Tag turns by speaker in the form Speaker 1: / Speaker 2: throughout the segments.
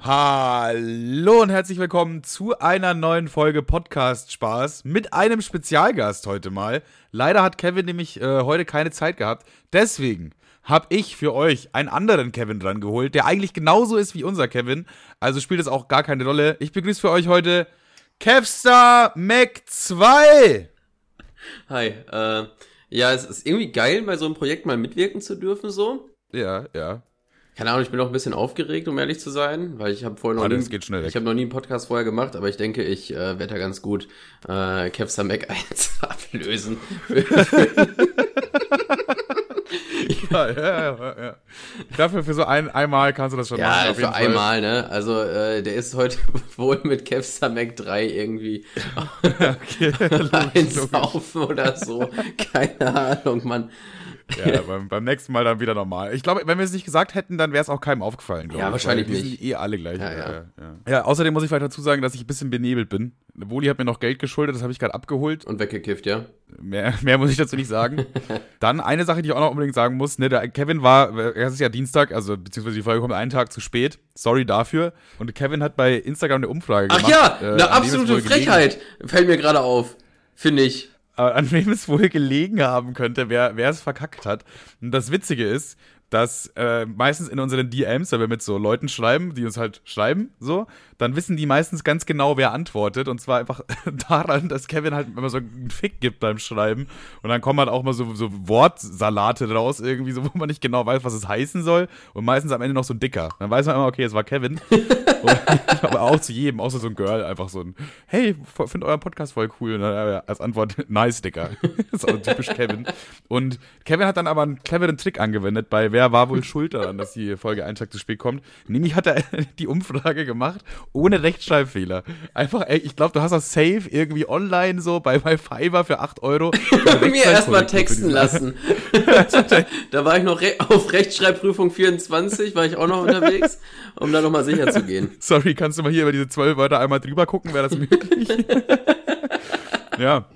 Speaker 1: Hallo und herzlich willkommen zu einer neuen Folge Podcast Spaß mit einem Spezialgast heute mal. Leider hat Kevin nämlich äh, heute keine Zeit gehabt. Deswegen habe ich für euch einen anderen Kevin dran geholt, der eigentlich genauso ist wie unser Kevin. Also spielt es auch gar keine Rolle. Ich begrüße für euch heute Kevstar Mac 2.
Speaker 2: Hi, äh, ja, es ist irgendwie geil, bei so einem Projekt mal mitwirken zu dürfen, so.
Speaker 1: Ja, ja.
Speaker 2: Keine Ahnung, ich bin auch ein bisschen aufgeregt, um ehrlich zu sein, weil ich habe vorher noch
Speaker 1: Warte,
Speaker 2: nie, ich habe noch nie einen Podcast vorher gemacht, aber ich denke, ich äh, werde da ganz gut äh, Kevstar Mac 1 ablösen.
Speaker 1: Ja, ja, ja, ja. Dafür für so ein einmal kannst du das schon
Speaker 2: ja,
Speaker 1: machen. auf
Speaker 2: für einmal, ne? Also äh, der ist heute wohl mit Kevstar Mac 3 irgendwie
Speaker 1: Okay,
Speaker 2: einsaufen oder so. Keine Ahnung, Mann.
Speaker 1: Ja, beim, beim nächsten Mal dann wieder normal. Ich glaube, wenn wir es nicht gesagt hätten, dann wäre es auch keinem aufgefallen. glaub
Speaker 2: Ja,
Speaker 1: ich,
Speaker 2: wahrscheinlich
Speaker 1: weil die
Speaker 2: nicht.
Speaker 1: sind eh alle gleich.
Speaker 2: Ja,
Speaker 1: Ja,
Speaker 2: ja.
Speaker 1: ja. ja, außerdem muss ich vielleicht dazu sagen, dass ich ein bisschen benebelt bin. Woli hat mir noch Geld geschuldet, das habe ich gerade abgeholt.
Speaker 2: Und weggekifft, ja?
Speaker 1: Mehr, mehr muss ich dazu nicht sagen. Dann eine Sache, die ich auch noch unbedingt sagen muss. Ne, der Kevin war, es ist ja Dienstag, also beziehungsweise die Folge kommt einen Tag zu spät. Sorry dafür. Und Kevin hat bei Instagram eine Umfrage
Speaker 2: Ach
Speaker 1: gemacht.
Speaker 2: ja,
Speaker 1: äh,
Speaker 2: eine absolute
Speaker 1: wohl gelegen-
Speaker 2: Frechheit. Fällt mir gerade auf, finde ich.
Speaker 1: Äh, an wem es wohl gelegen haben könnte, wer, wer es verkackt hat. Und das Witzige ist, dass äh, meistens in unseren DMs, wenn wir mit so Leuten schreiben, die uns halt schreiben, so, dann wissen die meistens ganz genau, wer antwortet. Und zwar einfach daran, dass Kevin halt immer so einen Fick gibt beim Schreiben. Und dann kommen halt auch mal so, so Wortsalate raus, irgendwie so, wo man nicht genau weiß, was es heißen soll. Und meistens am Ende noch so ein Dicker. Dann weiß man immer, okay, es war Kevin. Und, aber auch zu jedem, außer so ein Girl, einfach so ein, hey, finde euren Podcast voll cool. Und dann äh, als Antwort, nice, Dicker. das ist auch typisch Kevin. Und Kevin hat dann aber einen cleveren Trick angewendet bei Wer war wohl schuld daran, dass die Folge einen Tag zu spät kommt. Nämlich hat er die Umfrage gemacht, ohne Rechtschreibfehler. Einfach, ey, ich glaube, du hast das safe irgendwie online so bei, bei Fiverr für 8 Euro.
Speaker 2: Mir erstmal texten
Speaker 1: lassen.
Speaker 2: lassen. da war ich noch re auf Rechtschreibprüfung 24, war ich auch noch unterwegs, um da nochmal sicher zu gehen.
Speaker 1: Sorry, kannst du mal hier über diese zwölf Wörter einmal drüber gucken? Wäre das möglich? ja.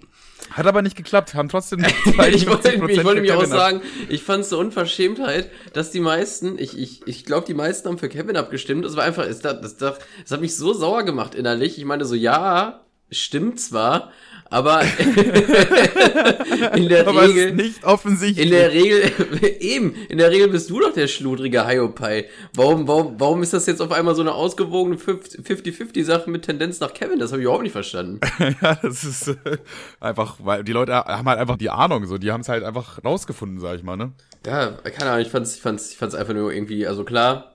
Speaker 1: Hat aber nicht geklappt, haben trotzdem
Speaker 2: Ich wollte, ich
Speaker 1: 52%
Speaker 2: wollte mich auch sagen, ich fand es eine Unverschämtheit, dass die meisten, ich, ich, ich glaube, die meisten haben für Kevin abgestimmt. Das war einfach, das, das, das, das hat mich so sauer gemacht innerlich. Ich meine so, ja, stimmt zwar, aber in der
Speaker 1: Aber es ist
Speaker 2: Regel.
Speaker 1: nicht offensichtlich.
Speaker 2: In der Regel, eben, in der Regel bist du doch der schludrige Hiopai. Warum, warum, warum ist das jetzt auf einmal so eine ausgewogene 50-50-Sache mit Tendenz nach Kevin? Das habe ich überhaupt nicht verstanden.
Speaker 1: ja, das ist äh, einfach, weil die Leute haben halt einfach die Ahnung, so, die haben es halt einfach rausgefunden, sag ich mal, ne?
Speaker 2: Ja, keine Ahnung, ich fand's, ich fand's, ich fand's einfach nur irgendwie, also klar,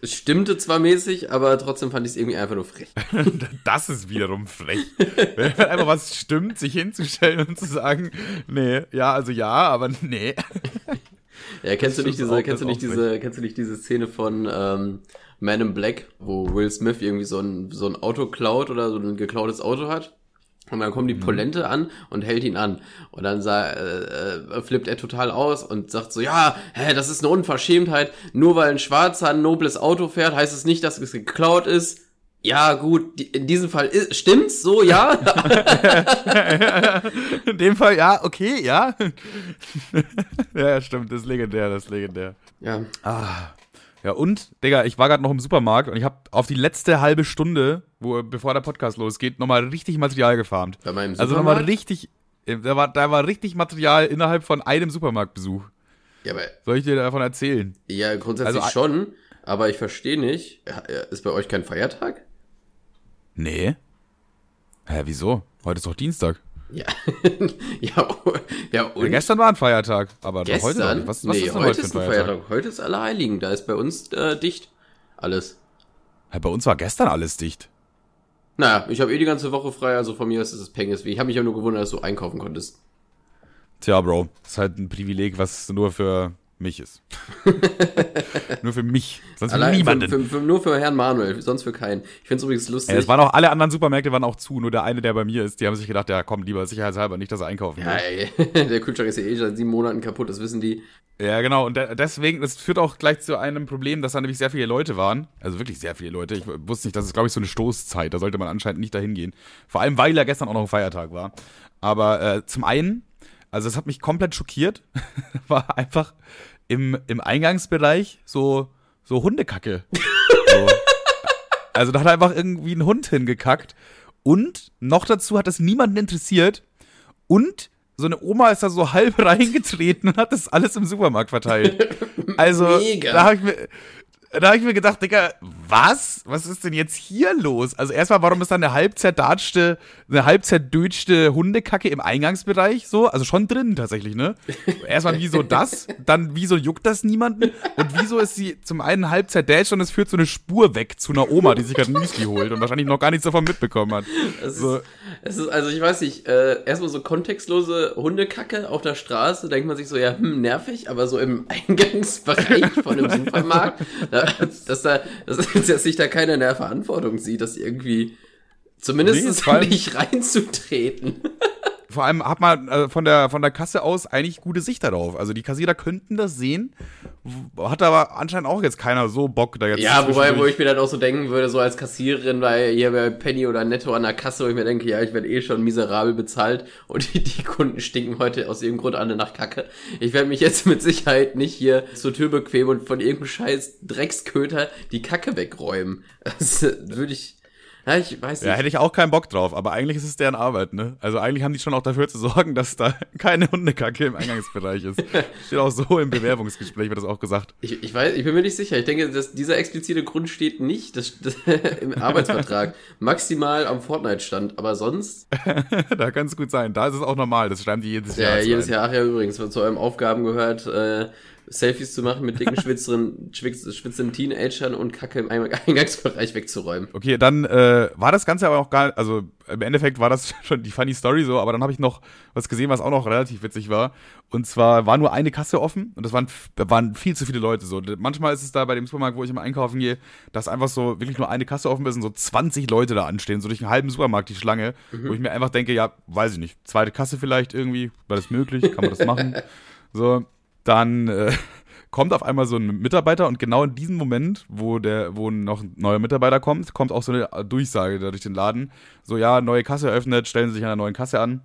Speaker 2: es stimmte zwar mäßig, aber trotzdem fand ich es irgendwie einfach nur frech.
Speaker 1: Das ist wiederum frech. Wenn einfach was stimmt, sich hinzustellen und zu sagen, nee, ja, also ja, aber nee.
Speaker 2: Ja, kennst du nicht diese, kennst du nicht diese, kennst du nicht diese Szene von ähm, Man in Black, wo Will Smith irgendwie so ein, so ein Auto klaut oder so ein geklautes Auto hat? Und dann kommt die
Speaker 1: Mhm.
Speaker 2: Polente an und hält ihn an. Und dann sah, äh, äh, flippt er total aus und sagt so, ja, hä, das ist eine Unverschämtheit. Nur weil ein Schwarzer ein nobles Auto fährt, heißt es nicht, dass es geklaut ist. Ja, gut, in diesem Fall ist, stimmt's so, ja.
Speaker 1: In dem Fall, ja, okay, ja. ja, stimmt, das ist legendär, das ist legendär.
Speaker 2: ja.
Speaker 1: Ah. Ja, und, Digga, ich war gerade noch im Supermarkt und ich habe auf die letzte halbe Stunde, wo, bevor der Podcast losgeht, nochmal richtig Material gefarmt.
Speaker 2: Bei meinem
Speaker 1: Also nochmal
Speaker 2: Supermarkt?
Speaker 1: richtig, äh, da war, da war richtig Material innerhalb von einem Supermarktbesuch.
Speaker 2: Ja, aber
Speaker 1: Soll ich dir davon erzählen?
Speaker 2: Ja, grundsätzlich
Speaker 1: Also,
Speaker 2: schon, aber ich verstehe nicht. Ja, Ist bei euch kein Feiertag?
Speaker 1: Nee. Hä, wieso? Heute ist doch Dienstag.
Speaker 2: Ja, ja, ja
Speaker 1: Ja,
Speaker 2: und
Speaker 1: gestern war ein Feiertag, aber heute
Speaker 2: gestern?
Speaker 1: nicht. Was, was
Speaker 2: nee,
Speaker 1: ist denn
Speaker 2: heute
Speaker 1: heute
Speaker 2: ist ein
Speaker 1: Feiertag?
Speaker 2: Feiertag. Heute ist Allerheiligen, da ist bei uns äh, dicht alles.
Speaker 1: Hä, bei uns war gestern alles dicht.
Speaker 2: Naja, ich habe eh die ganze Woche frei, also von mir ist es Penges. Ich habe mich ja nur gewundert, dass du einkaufen konntest.
Speaker 1: Tja, Bro, ist halt ein Privileg, was nur für mich ist. nur für mich. Sonst für
Speaker 2: Allein
Speaker 1: niemanden.
Speaker 2: Für, für, für, nur für Herrn Manuel, sonst für keinen. Ich finde es übrigens lustig.
Speaker 1: Ey, es waren auch alle anderen Supermärkte waren auch zu, nur der eine, der bei mir ist, die haben sich gedacht, ja komm, lieber sicherheitshalber nicht, dass er einkaufen
Speaker 2: ja,
Speaker 1: will.
Speaker 2: ey, der Kühlschrank ist ja eh seit sieben Monaten kaputt, das wissen die.
Speaker 1: Ja, genau. Und de- deswegen, das führt auch gleich zu einem Problem, dass da nämlich sehr viele Leute waren. Also wirklich sehr viele Leute. Ich wusste nicht, das ist, glaube ich, so eine Stoßzeit. Da sollte man anscheinend nicht dahin gehen. Vor allem, weil ja gestern auch noch ein Feiertag war. Aber äh, zum einen, also es hat mich komplett schockiert, war einfach im, im Eingangsbereich so, so Hundekacke. So. Also da hat einfach irgendwie ein Hund hingekackt. Und noch dazu hat das niemanden interessiert. Und so eine Oma ist da so halb reingetreten und hat das alles im Supermarkt verteilt. Also, Mega. da habe ich mir, da habe ich mir gedacht, Digga, was? Was ist denn jetzt hier los? Also erstmal, warum ist da eine halb zerdatschte, eine halb zerdötschte Hundekacke im Eingangsbereich so? Also schon drin tatsächlich, ne? Erstmal, wieso das? Dann, wieso juckt das niemanden? Und wieso ist sie zum einen halb zerdatscht und es führt so eine Spur weg zu einer Oma, die sich gerade Müsli holt und wahrscheinlich noch gar nichts davon mitbekommen hat.
Speaker 2: Es so. ist, es ist, also ich weiß nicht, äh, erstmal so kontextlose Hundekacke auf der Straße, denkt man sich so, ja, hm, nervig, aber so im Eingangsbereich von einem Supermarkt, dass da, dass, dass sich da keiner in der Verantwortung sieht, das irgendwie zumindest nee, nicht reinzutreten.
Speaker 1: Vor allem hat man äh, von, der, von der Kasse aus eigentlich gute Sicht darauf. Also die Kassierer könnten das sehen, hat aber anscheinend auch jetzt keiner so Bock da jetzt.
Speaker 2: Ja, wobei, wo ich mir dann auch so denken würde, so als Kassiererin bei hier bei Penny oder Netto an der Kasse, wo ich mir denke, ja, ich werde eh schon miserabel bezahlt und die, die Kunden stinken heute aus irgendeinem Grund alle nach Kacke. Ich werde mich jetzt mit Sicherheit nicht hier zur Tür bequemen und von irgendeinem scheiß Drecksköter die Kacke wegräumen. Das würde ich
Speaker 1: ja, ich weiß nicht. Ja, hätte ich auch keinen Bock drauf, aber eigentlich ist es deren Arbeit, ne? Also eigentlich haben die schon auch dafür zu sorgen, dass da keine Hundekacke im Eingangsbereich ist. steht auch so im Bewerbungsgespräch, wird das auch gesagt.
Speaker 2: Ich, ich weiß, ich bin mir nicht sicher. Ich denke, dass dieser explizite Grund steht nicht das, das, im Arbeitsvertrag. Maximal am Fortnite-Stand, aber sonst.
Speaker 1: da kann es gut sein. Da ist es auch normal. Das schreiben die jedes Jahr.
Speaker 2: Ja, jedes Jahr. Ach ja, übrigens, zu eurem Aufgaben gehört, äh, Selfies zu machen mit dicken, schwitzenden, schwitzenden Teenagern und Kacke im Eingangsbereich wegzuräumen.
Speaker 1: Okay, dann äh, war das Ganze aber auch gar also im Endeffekt war das schon die funny Story so, aber dann habe ich noch was gesehen, was auch noch relativ witzig war. Und zwar war nur eine Kasse offen und das waren, waren viel zu viele Leute so. Manchmal ist es da bei dem Supermarkt, wo ich immer einkaufen gehe, dass einfach so wirklich nur eine Kasse offen ist und so 20 Leute da anstehen, so durch einen halben Supermarkt die Schlange, mhm. wo ich mir einfach denke, ja, weiß ich nicht, zweite Kasse vielleicht irgendwie, war das möglich, kann man das machen? So, dann äh, kommt auf einmal so ein Mitarbeiter und genau in diesem Moment, wo der, wo noch ein neuer Mitarbeiter kommt, kommt auch so eine Durchsage da durch den Laden. So, ja, neue Kasse eröffnet, stellen Sie sich an der neuen Kasse an.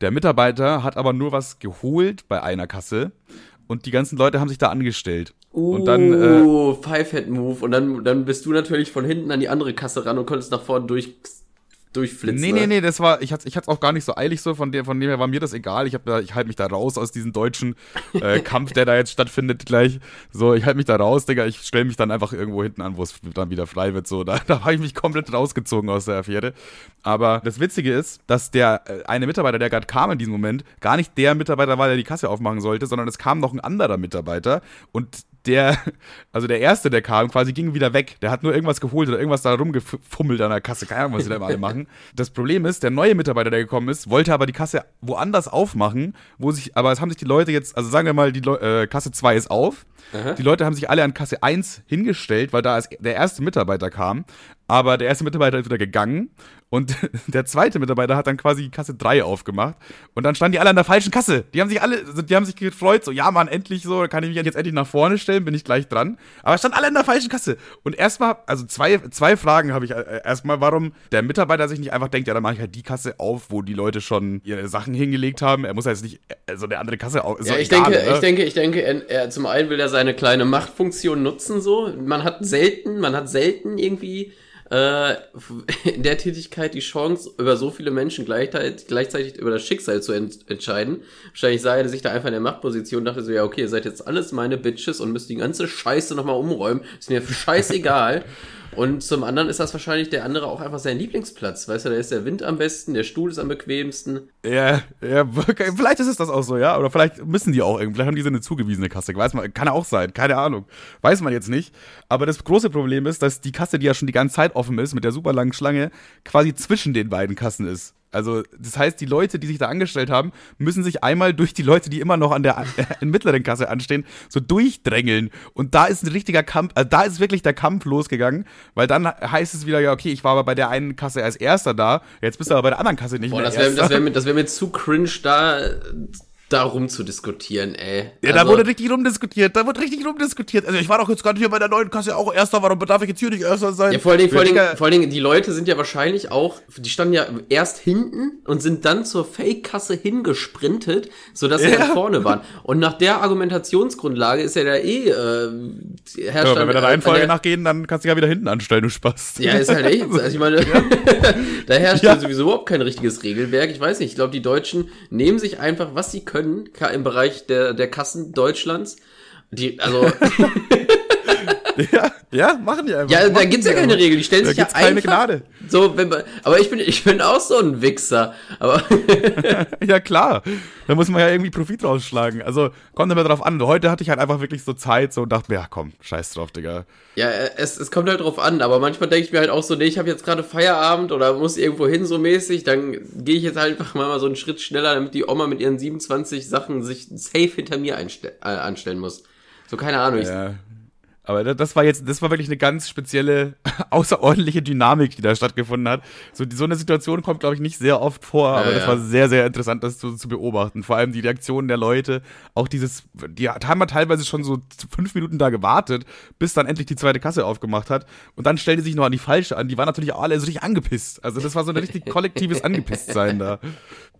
Speaker 1: Der Mitarbeiter hat aber nur was geholt bei einer Kasse und die ganzen Leute haben sich da angestellt.
Speaker 2: Uh, und dann, äh, Five-Head-Move. Und dann, dann bist du natürlich von hinten an die andere Kasse ran und konntest nach vorne durch durchflitzen.
Speaker 1: Nee, nee, nee, das war, ich hatte ich es auch gar nicht so eilig so, von, der, von dem her war mir das egal. Ich, ich halte mich da raus aus diesem deutschen äh, Kampf, der da jetzt stattfindet gleich. So, ich halte mich da raus, Digga, ich stelle mich dann einfach irgendwo hinten an, wo es dann wieder frei wird. So, da, da habe ich mich komplett rausgezogen aus der Affäre. Aber das Witzige ist, dass der äh, eine Mitarbeiter, der gerade kam in diesem Moment, gar nicht der Mitarbeiter war, der die Kasse aufmachen sollte, sondern es kam noch ein anderer Mitarbeiter und der, also der erste, der kam, quasi ging wieder weg. Der hat nur irgendwas geholt oder irgendwas da rumgefummelt an der Kasse. Keine Ahnung, was sie da immer alle machen. Das Problem ist, der neue Mitarbeiter, der gekommen ist, wollte aber die Kasse woanders aufmachen, wo sich, aber es haben sich die Leute jetzt, also sagen wir mal, die Le äh, Kasse 2 ist auf. Aha. Die Leute haben sich alle an Kasse 1 hingestellt, weil da der erste Mitarbeiter kam. Aber der erste Mitarbeiter ist wieder gegangen und der zweite Mitarbeiter hat dann quasi Kasse 3 aufgemacht. Und dann standen die alle an der falschen Kasse. Die haben sich alle, also die haben sich gefreut, so, ja, Mann, endlich so, kann ich mich jetzt endlich nach vorne stellen, bin ich gleich dran. Aber standen alle an der falschen Kasse. Und erstmal, also zwei, zwei Fragen habe ich äh, erstmal, warum der Mitarbeiter sich nicht einfach denkt, ja, dann mache ich halt die Kasse auf, wo die Leute schon ihre Sachen hingelegt haben. Er muss ja jetzt nicht so eine andere Kasse auf.
Speaker 2: Ja, ich egal, denke, ich denke, ich denke, er, er, zum einen will er seine kleine Machtfunktion nutzen, so. Man hat selten, man hat selten irgendwie äh, in der Tätigkeit die Chance, über so viele Menschen gleichzeitig, gleichzeitig über das Schicksal zu ent entscheiden. Wahrscheinlich sah er sich da einfach in der Machtposition und dachte so, ja, okay, ihr seid jetzt alles meine Bitches und müsst die ganze Scheiße nochmal umräumen. Ist mir scheißegal. Und zum anderen ist das wahrscheinlich der andere auch einfach sein Lieblingsplatz. Weißt du, da ist der Wind am besten, der Stuhl ist am bequemsten.
Speaker 1: Ja, ja, vielleicht ist es das auch so, ja. Oder vielleicht müssen die auch irgendwie, vielleicht haben die so eine zugewiesene Kasse. Weiß man, kann auch sein, keine Ahnung. Weiß man jetzt nicht. Aber das große Problem ist, dass die Kasse, die ja schon die ganze Zeit offen ist, mit der super langen Schlange, quasi zwischen den beiden Kassen ist. Also, das heißt, die Leute, die sich da angestellt haben, müssen sich einmal durch die Leute, die immer noch an der äh, mittleren Kasse anstehen, so durchdrängeln. Und da ist ein richtiger Kampf, also da ist wirklich der Kampf losgegangen, weil dann heißt es wieder, ja, okay, ich war aber bei der einen Kasse als erster da, jetzt bist du aber bei der anderen Kasse nicht Boah, mehr.
Speaker 2: Das wäre wär mir, das wär mir zu cringe, da darum zu diskutieren, ey.
Speaker 1: Ja, da
Speaker 2: Also,
Speaker 1: wurde richtig rumdiskutiert, da wurde richtig rumdiskutiert. Also ich war doch jetzt gerade hier bei der neuen Kasse auch Erster, warum darf ich jetzt hier nicht Erster sein?
Speaker 2: Ja, vor allen, Dingen, vor, allen Dingen, vor allen Dingen, die Leute sind ja wahrscheinlich auch, die standen ja erst hinten und sind dann zur Fake-Kasse hingesprintet, sodass sie
Speaker 1: Ja.
Speaker 2: dann vorne waren. Und nach der Argumentationsgrundlage ist ja der eh, äh,
Speaker 1: ja,
Speaker 2: Herrscher.
Speaker 1: wenn wir der
Speaker 2: äh,
Speaker 1: Reihenfolge
Speaker 2: der-
Speaker 1: nachgehen, dann kannst du ja wieder hinten anstellen, du Spaß.
Speaker 2: Ja, ist halt echt. Also ich meine, da herrscht
Speaker 1: Ja.
Speaker 2: ja. sowieso überhaupt kein richtiges Regelwerk. Ich weiß nicht, ich glaube, die Deutschen nehmen sich einfach, was sie können, ka- im Bereich der, der Kassen Deutschlands. Die, also,
Speaker 1: ja, ja, machen die einfach.
Speaker 2: ja, da gibt's
Speaker 1: die
Speaker 2: ja keine
Speaker 1: einfach.
Speaker 2: Regel. Die stellen
Speaker 1: Da
Speaker 2: sich ja
Speaker 1: gibt's keine
Speaker 2: einfach
Speaker 1: Gnade.
Speaker 2: so, wenn man, aber ich bin, ich bin auch so ein Wichser. Aber
Speaker 1: Ja, klar. Da muss man ja irgendwie Profit rausschlagen. Also, kommt immer drauf an. Heute hatte ich halt einfach wirklich so Zeit so und dachte mir, ja komm, scheiß drauf, Digga.
Speaker 2: ja, es, es kommt halt drauf an. Aber manchmal denke ich mir halt auch so, nee, ich habe jetzt gerade Feierabend oder muss irgendwo hin so mäßig. Dann gehe ich jetzt halt einfach mal so einen Schritt schneller, damit die Oma mit ihren 27 Sachen sich safe hinter mir äh, anstellen muss. So, keine Ahnung. Ich,
Speaker 1: Ja. Aber da- das war jetzt, das war wirklich eine ganz spezielle, außerordentliche Dynamik, die da stattgefunden hat. So, die, so eine Situation kommt, glaube ich, nicht sehr oft vor, aber
Speaker 2: Ja,
Speaker 1: das
Speaker 2: ja.
Speaker 1: war sehr, sehr interessant, das zu, zu beobachten. Vor allem die Reaktionen der Leute, auch dieses, die haben ja teilweise schon so fünf Minuten da gewartet, bis dann endlich die zweite Kasse aufgemacht hat. Und dann stellte sich noch an die falsche an. Die waren natürlich auch alle so richtig angepisst. Also das war so ein richtig kollektives Angepisstsein da.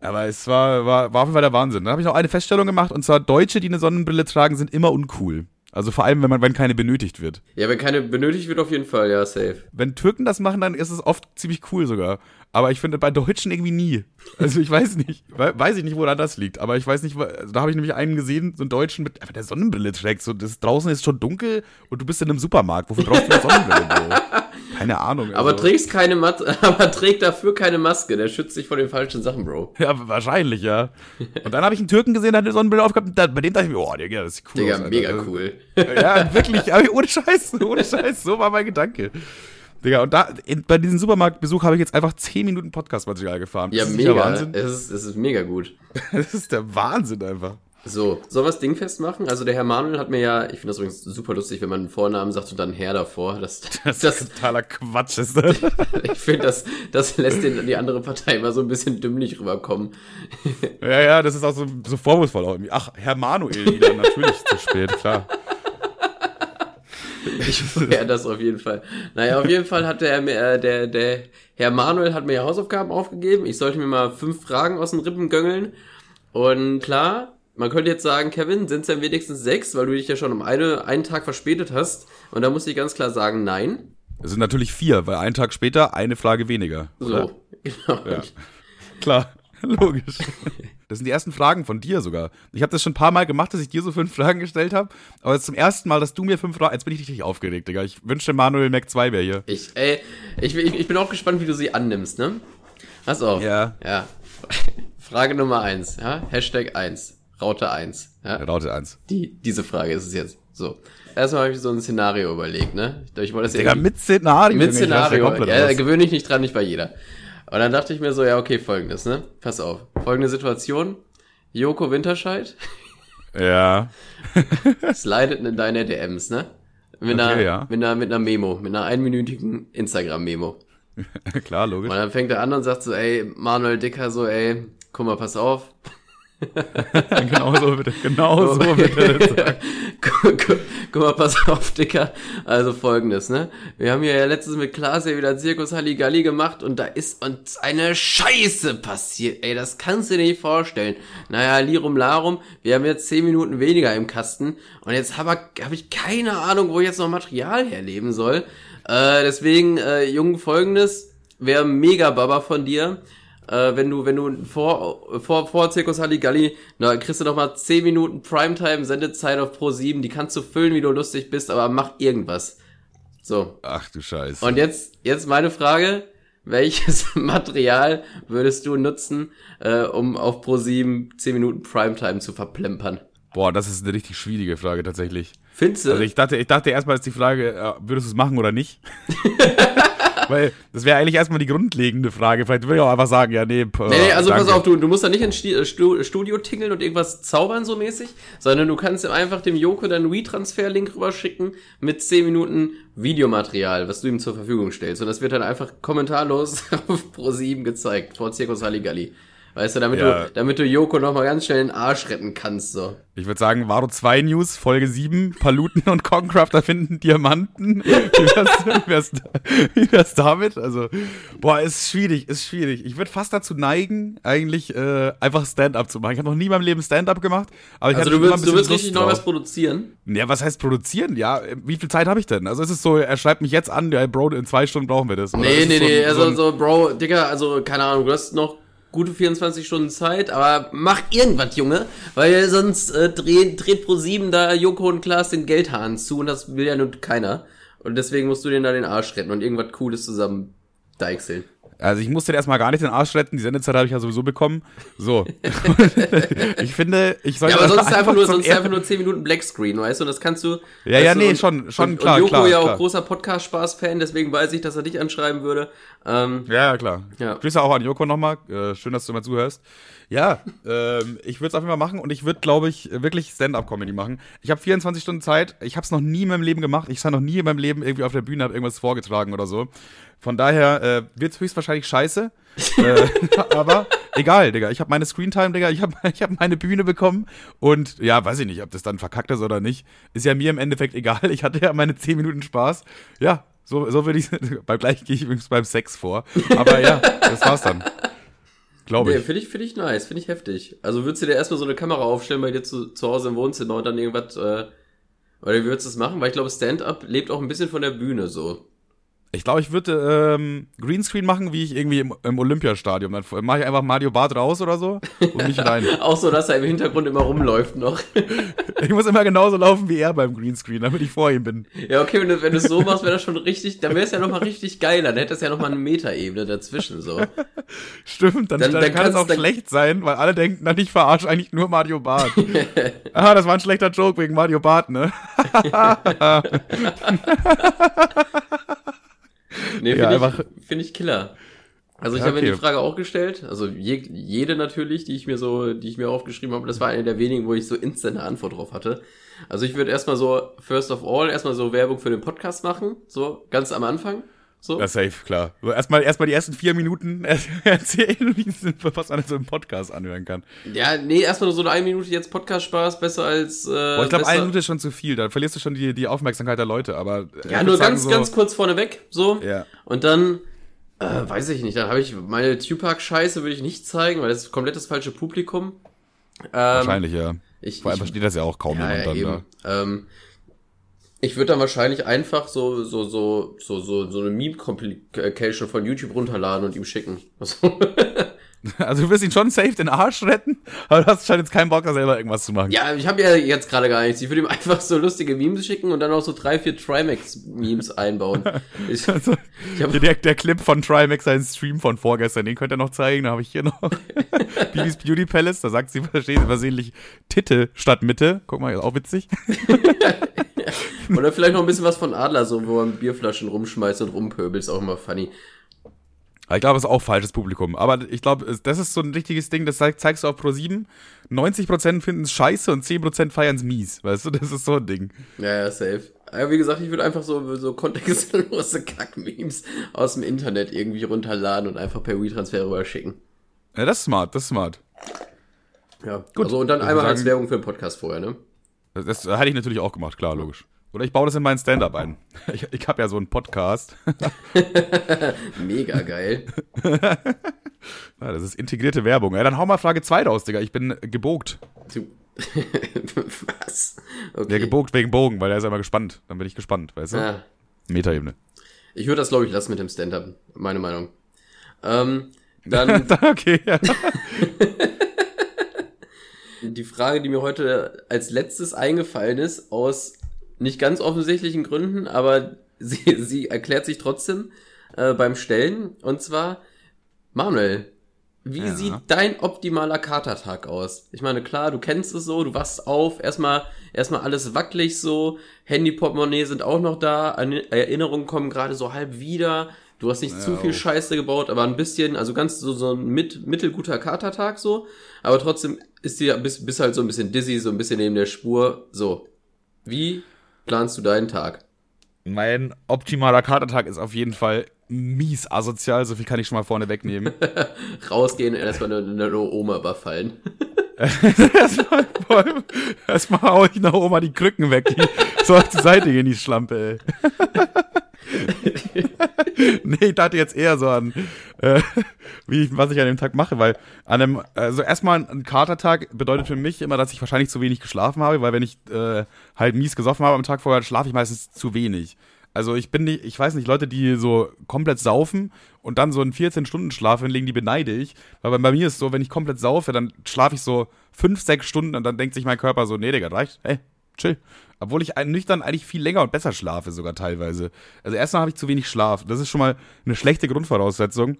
Speaker 1: Aber es war, war, war auf jeden Fall der Wahnsinn. Dann habe ich noch eine Feststellung gemacht, und zwar Deutsche, die eine Sonnenbrille tragen, sind immer uncool. Also vor allem, wenn man, wenn keine benötigt wird.
Speaker 2: ja, wenn keine benötigt wird, auf jeden Fall, ja, safe.
Speaker 1: Wenn Türken das machen, dann ist es oft ziemlich cool sogar. Aber ich finde bei Deutschen irgendwie nie. Also ich weiß nicht, we- weiß ich nicht, woran das liegt. Aber ich weiß nicht, also da habe ich nämlich einen gesehen, so einen Deutschen mit einfach der Sonnenbrille trägt. So, das draußen ist schon dunkel und du bist in einem Supermarkt. Wofür brauchst du eine Sonnenbrille? Keine Ahnung.
Speaker 2: Aber
Speaker 1: also.
Speaker 2: trägst keine Mat aber trägt dafür keine Maske. Der schützt dich vor den falschen Sachen, Bro.
Speaker 1: Ja, wahrscheinlich, ja. Und dann habe ich einen Türken gesehen, der hat eine Sonnenbrille aufgehabt. und Da, bei dem dachte ich mir, oh, Digga, das sieht cool
Speaker 2: Digga,
Speaker 1: aus.
Speaker 2: Mega cool.
Speaker 1: Ja, wirklich, aber ohne Scheiß, ohne Scheiß, so war mein Gedanke. Digga, und da, in, bei diesem Supermarktbesuch habe ich jetzt einfach 10 Minuten Podcast-Material gefahren.
Speaker 2: Ja,
Speaker 1: Das ist der
Speaker 2: mega.
Speaker 1: Wahnsinn.
Speaker 2: Es ist, es ist mega gut.
Speaker 1: Das ist der Wahnsinn einfach.
Speaker 2: So, sollen wir das Ding festmachen? Also der Herr Manuel hat mir ja, ich finde das übrigens super lustig, wenn man einen Vornamen sagt und dann Herr davor. Das, das, das
Speaker 1: Totaler Quatsch ist das.
Speaker 2: ich finde, das, das lässt den, die andere Partei immer so ein bisschen dümmlich rüberkommen.
Speaker 1: Ja, ja, das ist auch so, so vorwurfsvoll auch irgendwie. Ach, Herr Manuel wieder, natürlich zu spät, klar.
Speaker 2: Ich feiere das auf jeden Fall. Naja, auf jeden Fall hat der, äh, der, der Herr Manuel hat mir ja Hausaufgaben aufgegeben. Ich sollte mir mal fünf Fragen aus den Rippen göngeln. Und klar, man könnte jetzt sagen, Kevin, sind es ja wenigstens sechs, weil du dich ja schon um eine, einen Tag verspätet hast. Und da muss ich ganz klar sagen, nein.
Speaker 1: Es sind natürlich vier, weil einen Tag später eine Frage weniger.
Speaker 2: So,
Speaker 1: oder?
Speaker 2: genau.
Speaker 1: Ja. Klar, logisch. Das sind die ersten Fragen von dir sogar. Ich habe das schon ein paar Mal gemacht, dass ich dir so fünf Fragen gestellt habe. Aber jetzt zum ersten Mal, dass du mir fünf Fragen. Jetzt bin ich richtig aufgeregt, Digga. Ich wünschte, Manuel Mac 2 wäre hier.
Speaker 2: Ich, ey, ich, ich, ich bin auch gespannt, wie du sie annimmst, ne? Pass auf.
Speaker 1: Ja.
Speaker 2: Ja. Frage Nummer eins, ja? Hashtag eins. Raute eins. Ja?
Speaker 1: Raute 1.
Speaker 2: Die, diese Frage ist es jetzt. So. Erstmal habe ich so ein Szenario überlegt, ne? Ich wollte das
Speaker 1: Digga, mit Szenario.
Speaker 2: mit
Speaker 1: ich
Speaker 2: Szenario. Ja,
Speaker 1: aus.
Speaker 2: gewöhne ich nicht dran, nicht bei jeder. Und dann dachte ich mir so, ja, okay, folgendes, ne? Pass auf. Folgende Situation. Joko Winterscheid
Speaker 1: ja.
Speaker 2: slidet in deine DMs, ne? Mit,
Speaker 1: Okay,
Speaker 2: einer,
Speaker 1: ja.
Speaker 2: mit, einer, mit einer Memo, mit einer einminütigen Instagram-Memo.
Speaker 1: Klar, logisch.
Speaker 2: Und dann fängt er an und sagt so, ey, Manuel Dicker, so, ey, guck mal, pass auf.
Speaker 1: Genau so bitte. Genau so bitte.
Speaker 2: guck, guck, guck mal, pass auf, Dicker. Also folgendes, ne? Wir haben ja letztens mit Klaas ja wieder Zirkus Halligalli gemacht und da ist uns eine Scheiße passiert. Ey, das kannst du dir nicht vorstellen. Naja, Lirum Larum, wir haben jetzt zehn Minuten weniger im Kasten und jetzt habe hab ich keine Ahnung, wo ich jetzt noch Material herleben soll. Äh, deswegen, äh, Jungen, folgendes, wäre mega Baba von dir äh, wenn du, wenn du vor, vor, vor Zirkus Halligalli, da kriegst du noch mal 10 Minuten Primetime, Sendezeit auf Pro 7, die kannst du füllen, wie du lustig bist, aber mach irgendwas. So.
Speaker 1: Ach du Scheiße.
Speaker 2: Und jetzt, jetzt meine Frage, welches Material würdest du nutzen, äh, um auf Pro 7 10 Minuten Primetime zu verplempern?
Speaker 1: Boah, das ist eine richtig schwierige Frage tatsächlich.
Speaker 2: Findest du?
Speaker 1: Also ich dachte, ich dachte erstmal ist die Frage, äh, würdest du es machen oder nicht? Weil das wäre eigentlich erstmal die grundlegende Frage. Vielleicht würde ich auch einfach sagen, ja, nee. p-
Speaker 2: Nee, nee, also
Speaker 1: danke.
Speaker 2: pass auf, du, du musst da nicht ins äh, Stu Studio tingeln und irgendwas zaubern so mäßig, sondern du kannst ihm einfach dem Joko deinen WeTransfer-Link rüberschicken mit 10 Minuten Videomaterial, was du ihm zur Verfügung stellst. Und das wird dann einfach kommentarlos auf Pro7 gezeigt, vor Zirkus Halligalli. Weißt du, damit
Speaker 1: Ja.
Speaker 2: du, damit du Joko noch mal ganz schnell den Arsch retten kannst, so.
Speaker 1: Ich würde sagen, Varo 2 News, Folge 7, Paluten und Concrafter finden Diamanten. Wie wär's, wie wär's, wie wär's damit? Also, boah, ist schwierig, ist schwierig. Ich würde fast dazu neigen, eigentlich äh, einfach Stand-up zu machen. Ich habe noch nie in meinem Leben Stand-up gemacht, aber ich
Speaker 2: Also du willst, du willst richtig neu was
Speaker 1: drauf.
Speaker 2: produzieren.
Speaker 1: Ja, was heißt produzieren? Ja, wie viel Zeit habe ich denn? Also ist es so, er schreibt mich jetzt an, ja, Bro, in zwei Stunden brauchen wir das. Oder
Speaker 2: Nee, nee,
Speaker 1: so
Speaker 2: nee,
Speaker 1: so
Speaker 2: also so, Bro, Digga, also keine Ahnung, du hast noch gute 24 Stunden Zeit, aber mach irgendwas, Junge, weil sonst äh, dreht, dreht pro 7 da Joko und Klaas den Geldhahn zu und das will ja nun keiner. Und deswegen musst du den da den Arsch retten und irgendwas Cooles zusammen deichseln.
Speaker 1: Also ich musste erstmal gar nicht den Arsch retten, die Sendezeit habe ich ja sowieso bekommen. So. ich finde, ich sollte
Speaker 2: Ja, aber sonst ist einfach nur, sonst ist einfach nur 10 Minuten Blackscreen, weißt du, und das kannst du.
Speaker 1: Ja, ja, nee,
Speaker 2: und,
Speaker 1: schon- schon,
Speaker 2: und,
Speaker 1: klar,
Speaker 2: Und Joko
Speaker 1: klar,
Speaker 2: ja auch
Speaker 1: klar.
Speaker 2: großer Podcast-Spaß-Fan, deswegen weiß ich, dass er dich anschreiben würde. Ähm,
Speaker 1: Ja, ja, klar.
Speaker 2: Ja.
Speaker 1: Grüße auch an Joko nochmal. Äh, schön, dass du mal zuhörst. Ja, ähm, ich würde es auf jeden Fall machen und ich würde, glaube ich, wirklich Stand-up-Comedy machen. Ich habe 24 Stunden Zeit. Ich habe es noch nie in meinem Leben gemacht. Ich stand noch nie in meinem Leben irgendwie auf der Bühne, habe irgendwas vorgetragen oder so. Von daher äh, wird es höchstwahrscheinlich scheiße. äh, aber egal, Digga. Ich habe meine Screentime, Digga. Ich habe ich hab meine Bühne bekommen. Und ja, weiß ich nicht, ob das dann verkackt ist oder nicht. Ist ja mir im Endeffekt egal. Ich hatte ja meine 10 Minuten Spaß. Ja, so, so würde ich Beim gleich gehe ich übrigens beim Sex vor. Aber ja, das war's dann. Glaube
Speaker 2: nee,
Speaker 1: ich.
Speaker 2: finde ich, finde ich nice, finde ich heftig. Also würdest du dir erstmal so eine Kamera aufstellen bei dir zu, zu Hause im Wohnzimmer und dann irgendwas, äh, oder wie würdest du das machen? Weil ich glaube, Stand-up lebt auch ein bisschen von der Bühne so.
Speaker 1: Ich glaube, ich würde ähm, Greenscreen machen, wie ich irgendwie im, im Olympiastadion. Dann mache ich einfach Mario Bart raus oder so und nicht rein.
Speaker 2: Auch so, dass er im Hintergrund immer rumläuft noch.
Speaker 1: Ich muss immer genauso laufen wie er beim Greenscreen, damit ich vor ihm bin.
Speaker 2: ja, okay, wenn du, wenn du es so machst, wäre das schon richtig, dann wäre es ja nochmal richtig geil. Dann hätte es ja nochmal eine Metaebene dazwischen so.
Speaker 1: Stimmt, dann,
Speaker 2: Dann-
Speaker 1: dann,
Speaker 2: dann
Speaker 1: kann es auch schlecht sein, weil alle denken, na, ich verarsche eigentlich nur Mario Bart. Aha, das war ein schlechter Joke wegen Mario Bart, ne?
Speaker 2: Nee,
Speaker 1: Ja,
Speaker 2: finde
Speaker 1: einfach-
Speaker 2: ich, find ich Killer. Also ich
Speaker 1: Ja,
Speaker 2: habe mir
Speaker 1: okay.
Speaker 2: die Frage auch gestellt, also je, jede natürlich, die ich mir so, die ich mir aufgeschrieben habe, das war eine der wenigen, wo ich so instant eine Antwort drauf hatte. Also ich würde erstmal so, first of all, erstmal so Werbung für den Podcast machen, so ganz am Anfang. So.
Speaker 1: Ja, safe, klar. So, erstmal, erstmal die ersten vier Minuten erzählen, wie es- was man so im Podcast anhören kann.
Speaker 2: Ja, nee, erstmal nur so eine Minute jetzt Podcast-Spaß, besser als. Äh,
Speaker 1: Boah, ich glaube, eine Minute ist schon zu viel, da verlierst du schon die, die Aufmerksamkeit der Leute, aber. äh,
Speaker 2: Ja, nur
Speaker 1: sagen,
Speaker 2: ganz,
Speaker 1: so,
Speaker 2: ganz kurz vorneweg, so.
Speaker 1: Ja.
Speaker 2: Und dann, äh, weiß ich nicht, dann habe ich meine Tupac-Scheiße würde ich nicht zeigen, weil das ist komplett das falsche Publikum. Ähm,
Speaker 1: Wahrscheinlich, ja.
Speaker 2: Ich,
Speaker 1: Vor allem
Speaker 2: ich,
Speaker 1: versteht das ja auch kaum
Speaker 2: ja,
Speaker 1: jemand
Speaker 2: ja,
Speaker 1: dann
Speaker 2: eben.
Speaker 1: da.
Speaker 2: Ähm, ich würde dann wahrscheinlich einfach so, so, so, so, so, so eine Meme-Complication von YouTube runterladen und ihm schicken. Also,
Speaker 1: Also du wirst ihn schon safe den Arsch retten, aber du hast schon jetzt keinen Bock, da selber irgendwas zu machen.
Speaker 2: ja, ich habe ja jetzt gerade gar nichts. Ich würde ihm einfach so lustige Memes schicken und dann auch so drei, vier Trimax-Memes einbauen. Ich,
Speaker 1: Also,
Speaker 2: ich hab,
Speaker 1: der, der Clip von Trimax, sein Stream von vorgestern, den könnt ihr noch zeigen, da habe ich hier noch Bibis Beauty Palace, da sagt sie versehentlich Titte statt Mitte. Guck mal, ist auch witzig.
Speaker 2: oder vielleicht noch ein bisschen was von Adler, so, wo man Bierflaschen rumschmeißt und rumpöbelt, ist auch immer funny.
Speaker 1: Ich glaube, das ist auch falsches Publikum. Aber ich glaube, es- das ist so ein richtiges Ding, das zeig, zeigst du auf Pro7. 90% finden es scheiße und 10% feiern es mies. Weißt du, das ist so ein Ding.
Speaker 2: Ja, ja, safe. Aber wie gesagt, ich würde einfach so, so kontextlose Kack-Memes aus dem Internet irgendwie runterladen und einfach per WeTransfer rüber schicken.
Speaker 1: Ja, das ist smart, das ist smart.
Speaker 2: Ja,
Speaker 1: Gut.
Speaker 2: Also und dann einmal als Werbung für den Podcast vorher, ne?
Speaker 1: Das, das hätte ich natürlich auch gemacht, klar, logisch. Oder ich baue das in meinen Stand-up ein. Ich, ich habe ja so einen Podcast.
Speaker 2: Mega geil.
Speaker 1: Ja, das ist integrierte Werbung. Ja, dann hau mal Frage 2 raus, Digga. Ich bin gebogt.
Speaker 2: Du- Was? Okay.
Speaker 1: Ja, gebogt wegen Bogen, weil er ist immer gespannt. Dann bin ich gespannt, weißt du?
Speaker 2: Ja.
Speaker 1: Metaebene.
Speaker 2: Ich würde das, glaube ich, lassen mit dem Stand-Up. Meine Meinung. Ähm, dann
Speaker 1: okay, ja.
Speaker 2: Die Frage, die mir heute als letztes eingefallen ist, aus nicht ganz offensichtlichen Gründen, aber sie, sie erklärt sich trotzdem äh, beim Stellen. Und zwar, Manuel, wie
Speaker 1: Ja.
Speaker 2: sieht dein optimaler Katertag aus? Ich meine, klar, du kennst es so, du wachst auf, erstmal erstmal alles wackelig so, Handy, Portemonnaie sind auch noch da, Erinnerungen kommen gerade so halb wieder. Du hast nicht zu viel
Speaker 1: oh.
Speaker 2: Scheiße gebaut, aber ein bisschen, also ganz so, so ein mit, mittelguter Katertag so, aber trotzdem ist dir bis, bis halt so ein bisschen dizzy, so ein bisschen neben der Spur. So. Wie planst du deinen Tag?
Speaker 1: Mein optimaler Katertag ist auf jeden Fall mies asozial, so viel kann ich schon mal vorne wegnehmen.
Speaker 2: Rausgehen, erstmal eine, eine Oma überfallen.
Speaker 1: erstmal, erstmal hau ich nach Oma die Krücken weg, die so auf die Seite gehen, die Schlampe, ey. nee, ich dachte jetzt eher so an, äh, wie was ich an dem Tag mache, weil an einem, also erstmal ein Katertag bedeutet für mich immer, dass ich wahrscheinlich zu wenig geschlafen habe, weil wenn ich äh, halt mies gesoffen habe am Tag vorher, schlafe ich meistens zu wenig. Also ich bin nicht, ich weiß nicht, Leute, die so komplett saufen und dann so einen 14-Stunden-Schlaf hinlegen, die beneide ich. Weil bei mir ist so, wenn ich komplett saufe, dann schlafe ich so 5, 6 Stunden und dann denkt sich mein Körper so, nee, Digga, reicht, hey, chill. Obwohl ich nüchtern eigentlich viel länger und besser schlafe, sogar teilweise. Also erstmal habe ich zu wenig Schlaf. Das ist schon mal eine schlechte Grundvoraussetzung.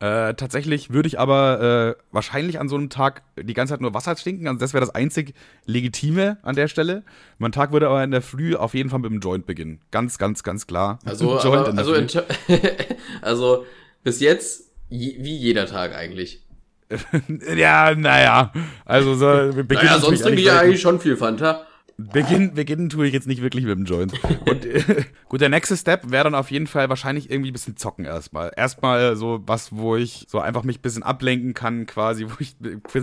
Speaker 1: Äh, tatsächlich würde ich aber äh, wahrscheinlich an so einem Tag die ganze Zeit nur Wasser trinken. Also das wäre das einzig Legitime an der Stelle. Mein Tag würde aber in der Früh auf jeden Fall mit dem Joint beginnen. Ganz, ganz, ganz klar.
Speaker 2: Also, aber, also, also bis jetzt wie jeder Tag eigentlich.
Speaker 1: ja, naja. Also so,
Speaker 2: wir naja, sonst trinke ich eigentlich schon viel Fanta.
Speaker 1: Beginnen, beginnen tue ich jetzt nicht wirklich mit dem Joint. Und äh, gut, der nächste Step wäre dann auf jeden Fall wahrscheinlich irgendwie ein bisschen zocken erstmal. Erstmal so was, wo ich so einfach mich ein bisschen ablenken kann, quasi, wo ich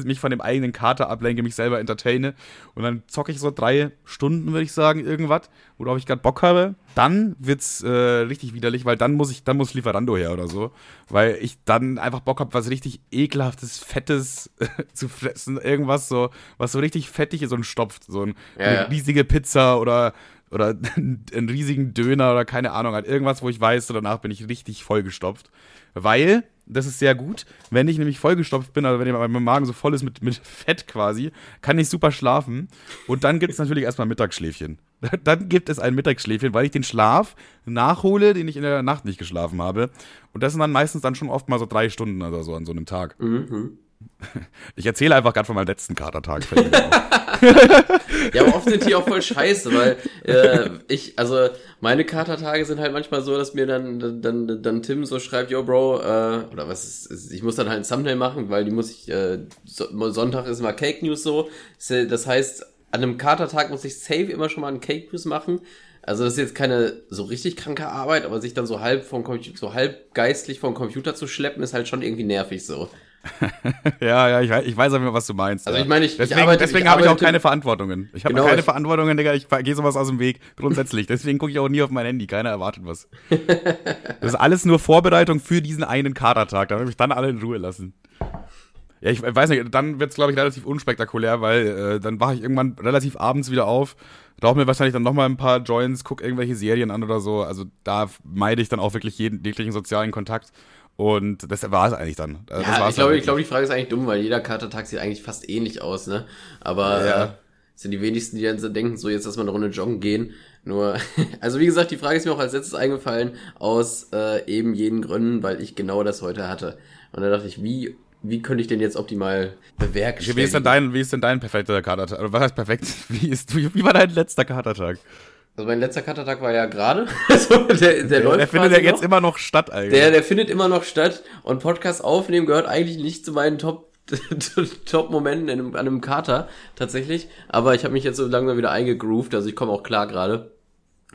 Speaker 1: mich von dem eigenen Kater ablenke, mich selber entertaine. Und dann zocke ich so drei Stunden, würde ich sagen, irgendwas, worauf ich gerade Bock habe. Dann wird's äh, richtig widerlich, weil dann muss ich, dann muss Lieferando her oder so. Weil ich dann einfach Bock habe, was richtig ekelhaftes, fettes zu fressen. Irgendwas so, was so richtig fettig ist und stopft. So ein, ja, eine riesige Pizza oder oder einen riesigen Döner oder keine Ahnung, halt irgendwas, wo ich weiß, danach bin ich richtig vollgestopft. Weil, das ist sehr gut, wenn ich nämlich vollgestopft bin, also wenn mein Magen so voll ist mit, mit Fett quasi, kann ich super schlafen. Und dann gibt es natürlich erstmal Mittagsschläfchen. Dann gibt es ein Mittagsschläfchen, weil ich den Schlaf nachhole, den ich in der Nacht nicht geschlafen habe. Und das sind dann meistens dann schon oft mal so drei Stunden oder so an so einem Tag. Mhm. Ich erzähle einfach gerade von meinem letzten Katertag.
Speaker 2: ja, aber oft sind die auch voll scheiße, weil äh, ich, also meine Katertage sind halt manchmal so, dass mir dann, dann, dann Tim so schreibt, yo Bro, äh, oder was ist, ich muss dann halt ein Thumbnail machen, weil die muss ich, äh, Sonntag ist mal Cake News so. Das heißt, an einem Katertag muss ich safe immer schon mal einen Cake News machen. Also das ist jetzt keine so richtig kranke Arbeit, aber sich dann so halb vom Computer, so halb geistlich vom Computer zu schleppen, ist halt schon irgendwie nervig so.
Speaker 1: ja, ja, ich weiß, ich weiß aber, was du meinst.
Speaker 2: Also ich meine, ich,
Speaker 1: deswegen,
Speaker 2: ich arbeite,
Speaker 1: deswegen habe ich auch keine Verantwortungen. Ich habe genau, keine Verantwortungen, Digga. Ich gehe sowas aus dem Weg, grundsätzlich. deswegen gucke ich auch nie auf mein Handy. Keiner erwartet was. das ist alles nur Vorbereitung für diesen einen Kadertag. Da will ich dann alle in Ruhe lassen. Ja, ich weiß nicht, dann wird es, glaube ich, relativ unspektakulär, weil äh, dann wache ich irgendwann relativ abends wieder auf, rauche mir wahrscheinlich dann nochmal ein paar Joints, gucke irgendwelche Serien an oder so. Also da meide ich dann auch wirklich jeden jeglichen sozialen Kontakt. Und das war es eigentlich dann.
Speaker 2: Also ja, ich glaube, ich glaube, die Frage ist eigentlich dumm, weil jeder Katertag sieht eigentlich fast ähnlich aus, ne? Aber ja. äh, sind die wenigsten, die dann so denken, so jetzt lass mal eine Runde joggen gehen. Nur, also wie gesagt, die Frage ist mir auch als letztes eingefallen, aus äh, eben jenen Gründen, weil ich genau das heute hatte. Und da dachte ich, wie wie könnte ich den jetzt optimal bewerkstelligen?
Speaker 1: Wie ist denn dein, wie ist denn dein perfekter Katertag? Oder was heißt perfekt? Wie, ist, wie, wie war dein letzter Katertag?
Speaker 2: Also mein letzter Katertag war ja gerade. also der, der, der läuft
Speaker 1: Der findet ja jetzt immer noch statt
Speaker 2: eigentlich. Der, der findet immer noch statt. Und Podcast aufnehmen gehört eigentlich nicht zu meinen Top Top-Momenten an einem Kater tatsächlich. Aber ich habe mich jetzt so langsam wieder eingegroovt, also ich komme auch klar gerade.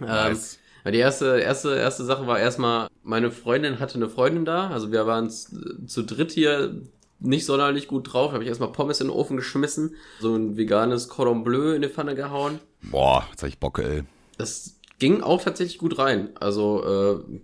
Speaker 2: Ähm, nice. Ähm, die erste, erste, erste Sache war erstmal, meine Freundin hatte eine Freundin da. Also wir waren zu dritt hier nicht sonderlich gut drauf. Habe ich erstmal Pommes in den Ofen geschmissen, so ein veganes Cordon Bleu in die Pfanne gehauen.
Speaker 1: Boah, jetzt hab ich Bock, ey
Speaker 2: das ging auch tatsächlich gut rein. Also äh,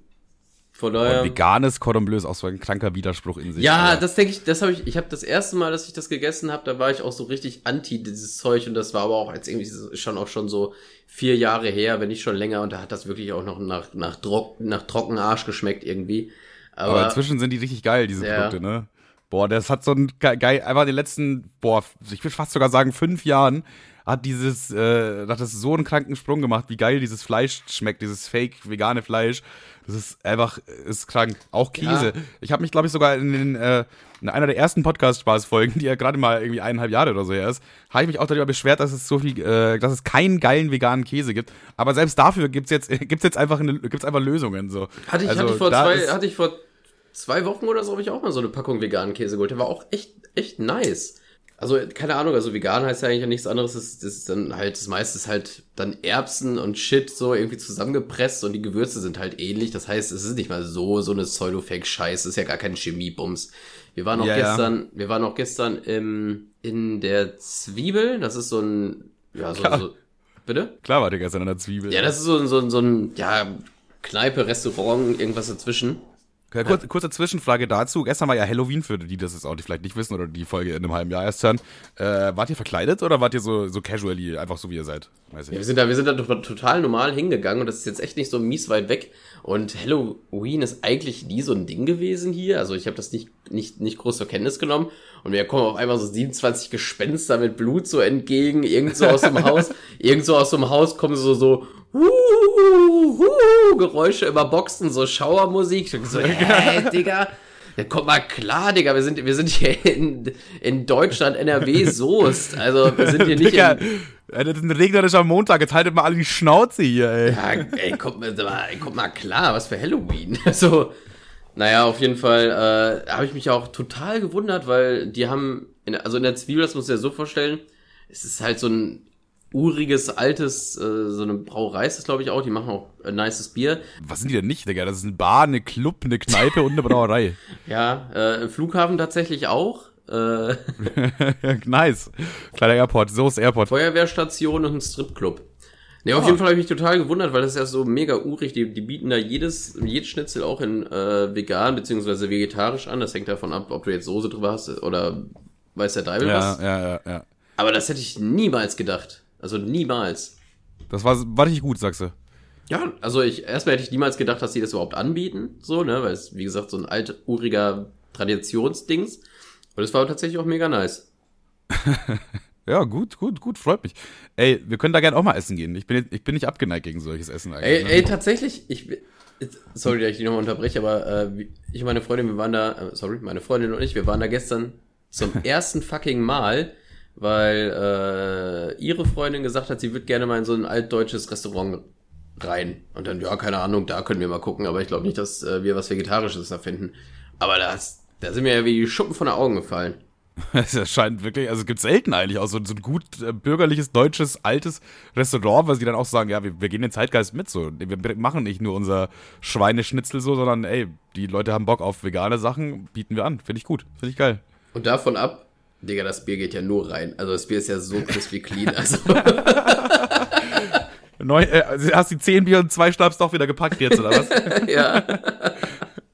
Speaker 2: von
Speaker 1: daher. Und veganes Cordon Bleu ist auch so ein kranker Widerspruch in sich.
Speaker 2: Ja, oder? das denke ich, das habe ich, ich habe das erste Mal, dass ich das gegessen habe, da war ich auch so richtig anti dieses Zeug und das war aber auch jetzt irgendwie schon auch schon so vier Jahre her, wenn nicht schon länger und da hat das wirklich auch noch nach, nach, Trock, nach trocken Arsch geschmeckt irgendwie.
Speaker 1: Aber, aber inzwischen sind die richtig geil, diese ja. Produkte, ne? Boah, das hat so ein geil, einfach die letzten, boah, ich würde fast sogar sagen, fünf Jahren hat dieses, äh, hat das so einen kranken Sprung gemacht, wie geil dieses Fleisch schmeckt, dieses fake vegane Fleisch. Das ist einfach, ist krank. Auch Käse. Ja. Ich habe mich, glaube ich, sogar in, den, äh, in einer der ersten Podcast-Spaß-Folgen, die ja gerade mal irgendwie eineinhalb Jahre oder so her ist, habe ich mich auch darüber beschwert, dass es so viel, äh, dass es keinen geilen veganen Käse gibt. Aber selbst dafür gibt's jetzt, gibt's jetzt einfach, eine, gibt's einfach Lösungen. So.
Speaker 2: Hatte ich, also, hatte ich vor zwei, hatte ich vor zwei Wochen oder so habe ich auch mal so eine Packung veganen Käse geholt. Der war auch echt, echt nice. Also, keine Ahnung, also vegan heißt ja eigentlich ja nichts anderes. Das, ist dann halt, das meiste ist halt dann Erbsen und Shit so irgendwie zusammengepresst und die Gewürze sind halt ähnlich. Das heißt, es ist nicht mal so, so eine Pseudo-Fake-Scheiß. Es ist ja gar kein Chemiebums. Wir waren auch
Speaker 1: Ja, ja.
Speaker 2: gestern, wir waren auch gestern im, in der Zwiebel. Das ist so ein, ja, so,
Speaker 1: Klar.
Speaker 2: so bitte?
Speaker 1: Klar war der gestern an der Zwiebel.
Speaker 2: Ja, das ist so, so, so ein, ja, Kneipe, Restaurant, irgendwas dazwischen.
Speaker 1: Ja, kurz, kurze Zwischenfrage dazu. Gestern war ja Halloween, für die das jetzt auch vielleicht nicht wissen oder die Folge in einem halben Jahr erst hören. Äh, wart ihr verkleidet oder wart ihr so, so casually, einfach so wie ihr seid?
Speaker 2: Ja, wir sind da, wir sind da to- total normal hingegangen und das ist jetzt echt nicht so mies weit weg. Und Halloween ist eigentlich nie so ein Ding gewesen hier. Also ich habe das nicht, nicht, nicht groß zur Kenntnis genommen. Und mir kommen auf einmal so 27 Gespenster mit Blut so entgegen, irgend so aus dem Haus, irgend so aus dem Haus kommen so, so, huhuhu, huhu, Geräusche über Boxen, so Schauermusik. So, hä, Digga? Ja, kommt mal klar, Digga, wir sind, wir sind hier in, in Deutschland, NRW, Soest. Also, wir sind hier nicht
Speaker 1: Digga, äh, das ist ein regnerischer Montag, jetzt haltet mal alle die Schnauze hier, ey.
Speaker 2: Ja, ey, kommt, mal- kommt mal klar, was für Halloween. Also, naja, auf jeden Fall äh, habe ich mich auch total gewundert, weil die haben, in, also in der Zwiebel, das muss ich dir so vorstellen, es ist halt so ein uriges, altes, äh, so eine Brauerei ist das, glaube ich, auch, die machen auch ein nices Bier.
Speaker 1: Was sind die denn nicht, Digga? Das ist ein Bar, eine Club, eine Kneipe und eine Brauerei.
Speaker 2: Ja, äh, Flughafen tatsächlich auch. Äh,
Speaker 1: nice. Kleiner Airport, so ist Airport.
Speaker 2: Feuerwehrstation und ein Stripclub. Ne, auf
Speaker 1: Ah.
Speaker 2: jeden Fall habe ich mich total gewundert, weil das ist ja so mega urig. Die, die bieten da jedes, jedes Schnitzel auch in äh, vegan beziehungsweise vegetarisch an. Das hängt davon ab, ob du jetzt Soße drüber hast oder weiß der Deibel
Speaker 1: Ja,
Speaker 2: was.
Speaker 1: ja, ja, ja.
Speaker 2: Aber das hätte ich niemals gedacht. Also niemals.
Speaker 1: Das war, war richtig gut, sagst du.
Speaker 2: Ja, also ich erstmal hätte ich niemals gedacht, dass sie das überhaupt anbieten, so, ne, weil es wie gesagt so ein alt uriger Traditionsdings. Und es war tatsächlich auch mega nice.
Speaker 1: Ja, gut, gut, gut, freut mich. Ey, wir können da gerne auch mal essen gehen. Ich bin, ich bin nicht abgeneigt gegen solches Essen eigentlich.
Speaker 2: Ey,
Speaker 1: ne?
Speaker 2: ey, tatsächlich, ich, sorry, dass ich dich nochmal unterbreche, aber äh, ich und meine Freundin, wir waren da, äh, sorry, meine Freundin und ich, wir waren da gestern zum ersten fucking Mal, weil äh, ihre Freundin gesagt hat, sie würde gerne mal in so ein altdeutsches Restaurant rein. Und dann, ja, keine Ahnung, da können wir mal gucken, aber ich glaube nicht, dass äh, wir was Vegetarisches da finden. Aber das, da sind mir ja wie die Schuppen von den Augen gefallen.
Speaker 1: Es scheint wirklich, also es gibt selten eigentlich auch so, so ein gut äh, bürgerliches, deutsches, altes Restaurant, weil sie dann auch sagen, ja, wir, wir gehen den Zeitgeist mit so. Wir machen nicht nur unser Schweineschnitzel so, sondern ey, die Leute haben Bock auf vegane Sachen, bieten wir an. Finde ich gut, finde ich geil.
Speaker 2: Und davon ab, Digga, das Bier geht ja nur rein. Also das Bier ist ja so crispy clean. Also
Speaker 1: Neu, äh, also hast die 10 Bier und zwei Schnaps doch wieder gepackt jetzt, oder was?
Speaker 2: ja.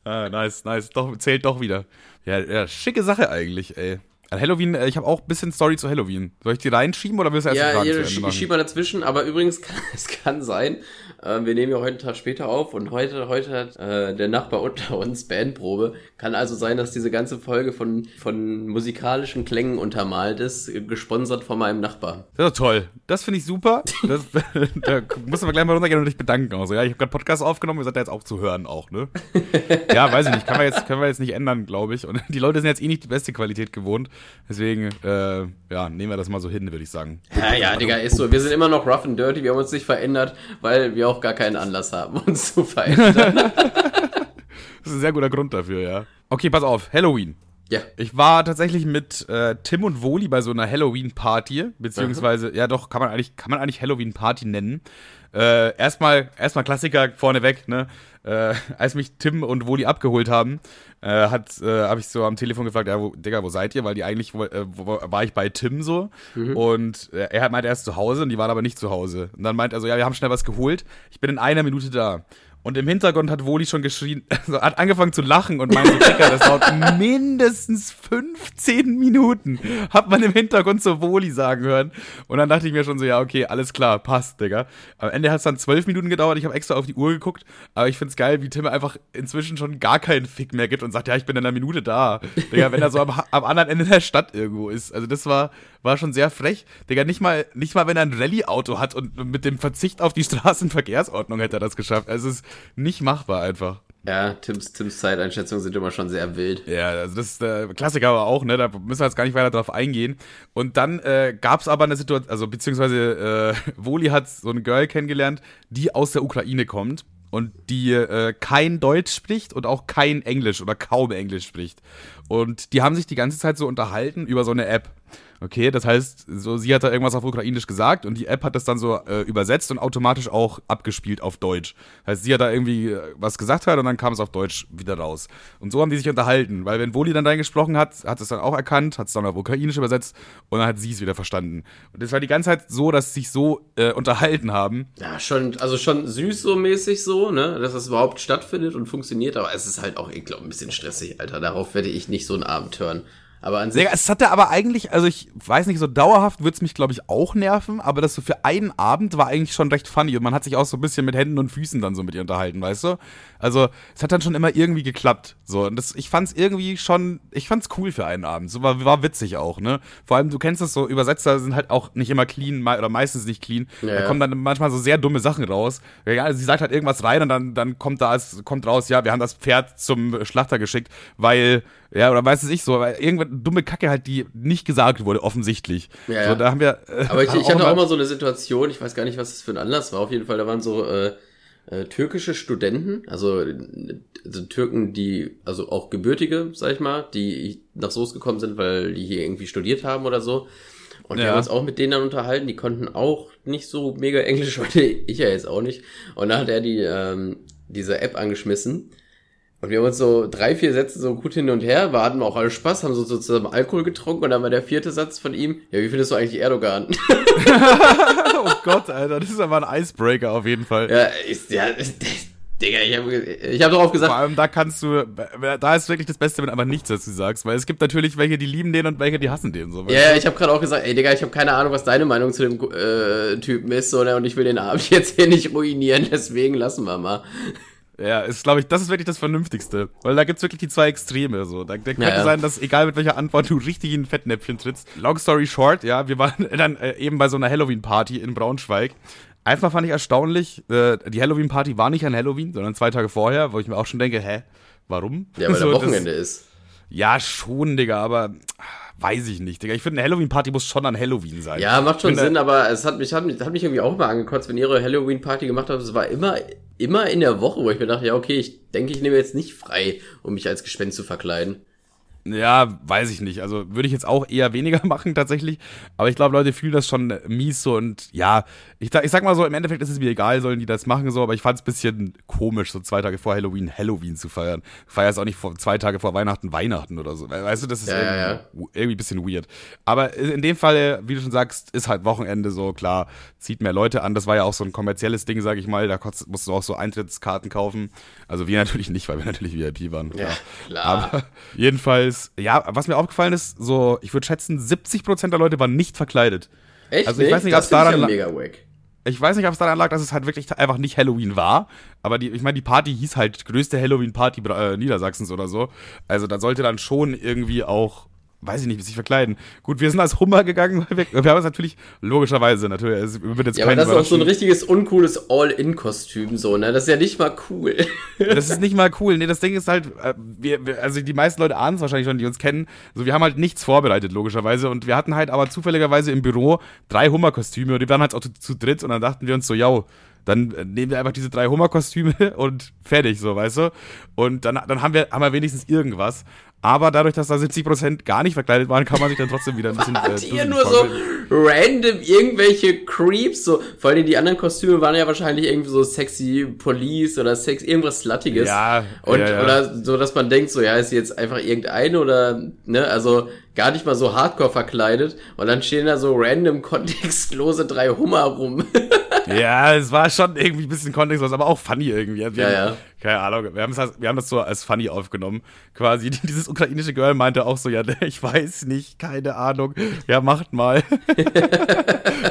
Speaker 1: ah, nice, nice, doch, zählt doch wieder. Ja, ja, schicke Sache eigentlich, ey. An Halloween, äh, ich habe auch ein bisschen Story zu Halloween. Soll ich die reinschieben oder willst du erst
Speaker 2: Ja,
Speaker 1: machen?
Speaker 2: ich schieb mal dazwischen, aber übrigens kann, es kann sein, äh, wir nehmen ja heute einen Tag später auf und heute, heute hat äh, der Nachbar unter uns Bandprobe. Kann also sein, dass diese ganze Folge von, von musikalischen Klängen untermalt ist, gesponsert von meinem Nachbar.
Speaker 1: Das ist toll. Das finde ich super. Das, da musst du gleich mal runtergehen und dich bedanken. Also, ja, ich habe gerade Podcast aufgenommen, ihr seid da jetzt auch zu hören auch, ne? ja, weiß ich nicht. Kann man jetzt, können wir jetzt nicht ändern, glaube ich. Und die Leute sind jetzt eh nicht die beste Qualität gewohnt. Deswegen, äh, ja, nehmen wir das mal so hin, würde ich sagen.
Speaker 2: Ja, ja, Digga, ist so. Wir sind immer noch rough and dirty, wir haben uns nicht verändert, weil wir auch gar keinen Anlass haben, uns zu verändern.
Speaker 1: Das ist ein sehr guter Grund dafür, ja. Okay, pass auf. Halloween.
Speaker 2: ja.
Speaker 1: Ich war tatsächlich mit äh, Tim und Woli bei so einer Halloween-Party, beziehungsweise, ja doch, kann man eigentlich, kann man eigentlich Halloween-Party nennen. Äh, erstmal, erstmal Klassiker vorneweg, ne? Äh, als mich Tim und Woli abgeholt haben, äh, hat, äh, habe ich so am Telefon gefragt, ja, wo, Digga, wo seid ihr? Weil die eigentlich, wo, äh, wo, war ich bei Tim so und äh, er meinte, er ist zu Hause und die waren aber nicht zu Hause. Und dann meint er so, ja, wir haben schnell was geholt, ich bin in einer Minute da. Und im Hintergrund hat Woli schon geschrien, also hat angefangen zu lachen und meinte, Digga, das dauert mindestens 15 Minuten. Hat man im Hintergrund so Woli sagen hören. Und dann dachte ich mir schon so, ja, okay, alles klar, passt, Digga. Am Ende hat es dann 12 Minuten gedauert. Ich habe extra auf die Uhr geguckt. Aber ich find's geil, wie Tim einfach inzwischen schon gar keinen Fick mehr gibt und sagt, ja, ich bin in einer Minute da. Digga, wenn er so am, am anderen Ende der Stadt irgendwo ist. Also das war, war schon sehr frech. Digga, nicht mal, nicht mal, wenn er ein Rallye-Auto hat und mit dem Verzicht auf die Straßenverkehrsordnung hätte er das geschafft. Also es ist nicht machbar einfach.
Speaker 2: Ja, Tims, Tims Zeiteinschätzungen sind immer schon sehr wild.
Speaker 1: Ja, also das ist der Klassiker aber auch, ne? Da müssen wir jetzt gar nicht weiter drauf eingehen. Und dann äh, gab es aber eine Situation, also beziehungsweise äh, Woli hat so eine Girl kennengelernt, die aus der Ukraine kommt und die äh, kein Deutsch spricht und auch kein Englisch oder kaum Englisch spricht. Und die haben sich die ganze Zeit so unterhalten über so eine App. Okay, das heißt, so sie hat da irgendwas auf Ukrainisch gesagt und die App hat das dann so äh, übersetzt und automatisch auch abgespielt auf Deutsch. Das heißt, sie hat da irgendwie äh, was gesagt hat und dann kam es auf Deutsch wieder raus. Und so haben die sich unterhalten, weil wenn Woli dann reingesprochen hat, hat es dann auch erkannt, hat es dann auf Ukrainisch übersetzt und dann hat sie es wieder verstanden. Und das war die ganze Zeit so, dass sie sich so äh, unterhalten haben.
Speaker 2: Ja, schon, also schon süß so mäßig so, ne, dass das überhaupt stattfindet und funktioniert, aber es ist halt auch, ich glaube, ein bisschen stressig, Alter. Darauf werde ich nicht so einen Abend hören. Aber an sich.
Speaker 1: Es hatte aber eigentlich, also ich weiß nicht, so dauerhaft würde es mich, glaube ich, auch nerven, aber das so für einen Abend war eigentlich schon recht funny und man hat sich auch so ein bisschen mit Händen und Füßen dann so mit ihr unterhalten, weißt du? Also, es hat dann schon immer irgendwie geklappt. So, und das, ich fand's irgendwie schon, ich fand's cool für einen Abend. So war, war witzig auch, ne? Vor allem, du kennst das so, Übersetzer sind halt auch nicht immer clean oder meistens nicht clean. Ja, da kommen dann manchmal so sehr dumme Sachen raus. Ja, sie sagt halt irgendwas rein und dann, dann kommt da, kommt raus, ja, wir haben das Pferd zum Schlachter geschickt, weil ja, oder weiß es ich so, weil irgendwann dumme Kacke halt, die nicht gesagt wurde, offensichtlich. Ja,
Speaker 2: so, da haben wir. Äh, Aber ich, ich hatte auch mal so eine Situation, ich weiß gar nicht, was das für ein Anlass war. Auf jeden Fall, da waren so äh, äh, türkische Studenten, also, also Türken, die, also auch gebürtige, sag ich mal, die nach Soos gekommen sind, weil die hier irgendwie studiert haben oder so. Und ja. wir haben uns auch mit denen dann unterhalten, die konnten auch nicht so mega Englisch, heute ich ja jetzt auch nicht. Und dann hat er die, ähm, diese App angeschmissen und wir haben uns so drei, vier Sätze so gut hin und her, wir hatten auch alle Spaß, haben so zusammen Alkohol getrunken und dann war der vierte Satz von ihm, ja, wie findest du eigentlich Erdogan?
Speaker 1: oh Gott, Alter, das ist aber ein Icebreaker auf jeden Fall.
Speaker 2: Ja, ist, ja, Digga, ich habe ich hab darauf gesagt.
Speaker 1: Vor allem, da kannst du, da ist wirklich das Beste, wenn du einfach nichts dazu sagst, weil es gibt natürlich welche, die lieben den und welche, die hassen den. So,
Speaker 2: ja, ja, ich habe gerade auch gesagt, ey, Digga, ich habe keine Ahnung, was deine Meinung zu dem äh, Typen ist, so, ne, und ich will den Abend jetzt hier nicht ruinieren, deswegen lassen wir mal.
Speaker 1: Ja, ist, glaube ich, das ist wirklich das Vernünftigste. Weil da gibt's wirklich die zwei Extreme. So. Da, da könnte ja, ja. sein, dass egal mit welcher Antwort du richtig in ein Fettnäpfchen trittst. Long story short, ja, wir waren dann äh, eben bei so einer Halloween-Party in Braunschweig. Einfach fand ich erstaunlich, äh, die Halloween-Party war nicht an Halloween, sondern zwei Tage vorher, wo ich mir auch schon denke, hä, warum?
Speaker 2: Ja, weil so, der Wochenende das, ist.
Speaker 1: Ja, schon, Digga, aber weiß ich nicht, Digga. Ich finde, eine Halloween-Party muss schon an Halloween sein.
Speaker 2: Ja, macht schon Sinn, aber es hat mich, hat, mich, hat mich irgendwie auch mal angekotzt, wenn ihr eure Halloween-Party gemacht habt. Es war immer, immer in der Woche, wo ich mir dachte, ja, okay, ich denke, ich nehme jetzt nicht frei, um mich als Gespenst zu verkleiden.
Speaker 1: Ja, weiß ich nicht. Also würde ich jetzt auch eher weniger machen tatsächlich. Aber ich glaube, Leute fühlen das schon mies so und ja, ich, ich sag mal so, im Endeffekt ist es mir egal, sollen die das machen so, aber ich fand es ein bisschen komisch, so zwei Tage vor Halloween Halloween zu feiern. Es auch nicht vor, zwei Tage vor Weihnachten Weihnachten oder so. Weißt du, das ist ja, irgendwie, ja. irgendwie ein bisschen weird. Aber in dem Fall, wie du schon sagst, ist halt Wochenende so, klar, zieht mehr Leute an. Das war ja auch so ein kommerzielles Ding, sag ich mal. Da musst du auch so Eintrittskarten kaufen. Also wir natürlich nicht, weil wir natürlich VIP waren.
Speaker 2: Ja, klar.
Speaker 1: Aber jedenfalls ist, ja, was mir aufgefallen ist, so, ich würde schätzen, 70% der Leute waren nicht verkleidet.
Speaker 2: Echt?
Speaker 1: Also ich
Speaker 2: nicht?
Speaker 1: weiß nicht, ob es daran lag. Ich weiß nicht, ob es daran lag, dass es halt wirklich einfach nicht Halloween war. Aber die, ich meine, die Party hieß halt größte Halloween-Party äh, Niedersachsens oder so. Also da sollte dann schon irgendwie auch weiß ich nicht, wie sich verkleiden. Gut, wir sind als Hummer gegangen, weil wir, wir haben es natürlich, logischerweise, natürlich, es
Speaker 2: wird jetzt Ja, aber das ist auch so ein richtiges uncooles All-In-Kostüm, so, ne? Das ist ja nicht mal cool.
Speaker 1: das ist nicht mal cool. Nee, das Ding ist halt, äh, wir, wir also die meisten Leute ahnen es wahrscheinlich schon, die uns kennen. Also wir haben halt nichts vorbereitet, logischerweise. Und wir hatten halt aber zufälligerweise im Büro drei Hummer-Kostüme und die waren halt auch zu, zu dritt und dann dachten wir uns so, ja, dann nehmen wir einfach diese drei Hummer-Kostüme und fertig, so, weißt du? Und dann, dann haben wir, haben wir wenigstens irgendwas. Aber dadurch, dass da 70% gar nicht verkleidet waren, kann man sich dann trotzdem wieder ein bisschen.
Speaker 2: Wart äh, ihr nur so random irgendwelche Creeps? So, vor allem die anderen Kostüme waren ja wahrscheinlich irgendwie so sexy Police oder sex, irgendwas Sluttiges.
Speaker 1: Ja.
Speaker 2: Und,
Speaker 1: ja, ja.
Speaker 2: oder so, dass man denkt, so, ja, ist jetzt einfach irgendeine oder, ne, also gar nicht mal so hardcore verkleidet. Und dann stehen da so random kontextlose drei Hummer rum.
Speaker 1: ja, es war schon irgendwie ein bisschen kontextlos, aber auch funny irgendwie.
Speaker 2: Wir ja, ja
Speaker 1: keine Ahnung, wir haben, das, wir haben das so als funny aufgenommen. Quasi, dieses ukrainische Girl meinte auch so, ja, ich weiß nicht, keine Ahnung, ja, macht mal.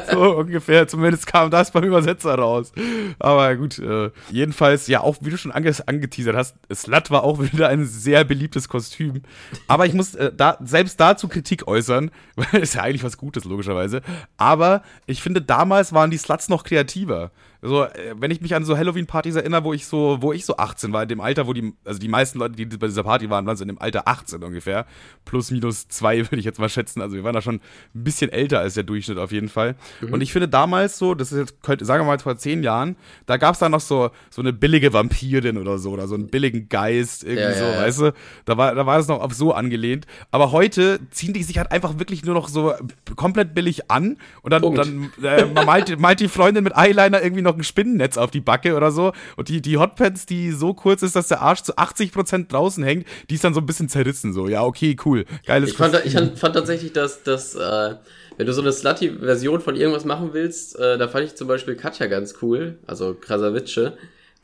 Speaker 1: so ungefähr, zumindest kam das beim Übersetzer raus. Aber gut, äh, jedenfalls, ja, auch wie du schon ange angeteasert hast, Slut war auch wieder ein sehr beliebtes Kostüm. Aber ich muss äh, da, selbst dazu Kritik äußern, weil ist ja eigentlich was Gutes, logischerweise. Aber ich finde, damals waren die Sluts noch kreativer. So, äh, wenn ich mich an so Halloween-Partys erinnere, wo ich so, wo ich so 18 war, in dem Alter, wo die, also die meisten Leute, die bei dieser Party waren, waren so in dem Alter 18 ungefähr. Plus, minus zwei, würde ich jetzt mal schätzen. Also wir waren da schon ein bisschen älter als der Durchschnitt auf jeden Fall. Mhm. Und ich finde damals so, das ist jetzt, könnte, sagen wir mal vor zehn Jahren, da gab es da noch so, so eine billige Vampirin oder so, oder so einen billigen Geist, irgendwie ja, so, ja, weißt du? Da war, da war es noch auf so angelehnt. Aber heute ziehen die sich halt einfach wirklich nur noch so komplett billig an und dann, dann äh, malt, malt die Freundin mit Eyeliner irgendwie noch ein Spinnennetz auf die Backe oder so. Und die, die Hotpants, die so kurz ist, dass der Arsch zu 80% draußen hängt, die ist dann so ein bisschen zerrissen. So, ja, okay, cool. Geiles
Speaker 2: Ich fand, ich fand tatsächlich, dass, dass äh, wenn du so eine slutty-Version von irgendwas machen willst, äh, da fand ich zum Beispiel Katja ganz cool, also Krasavice.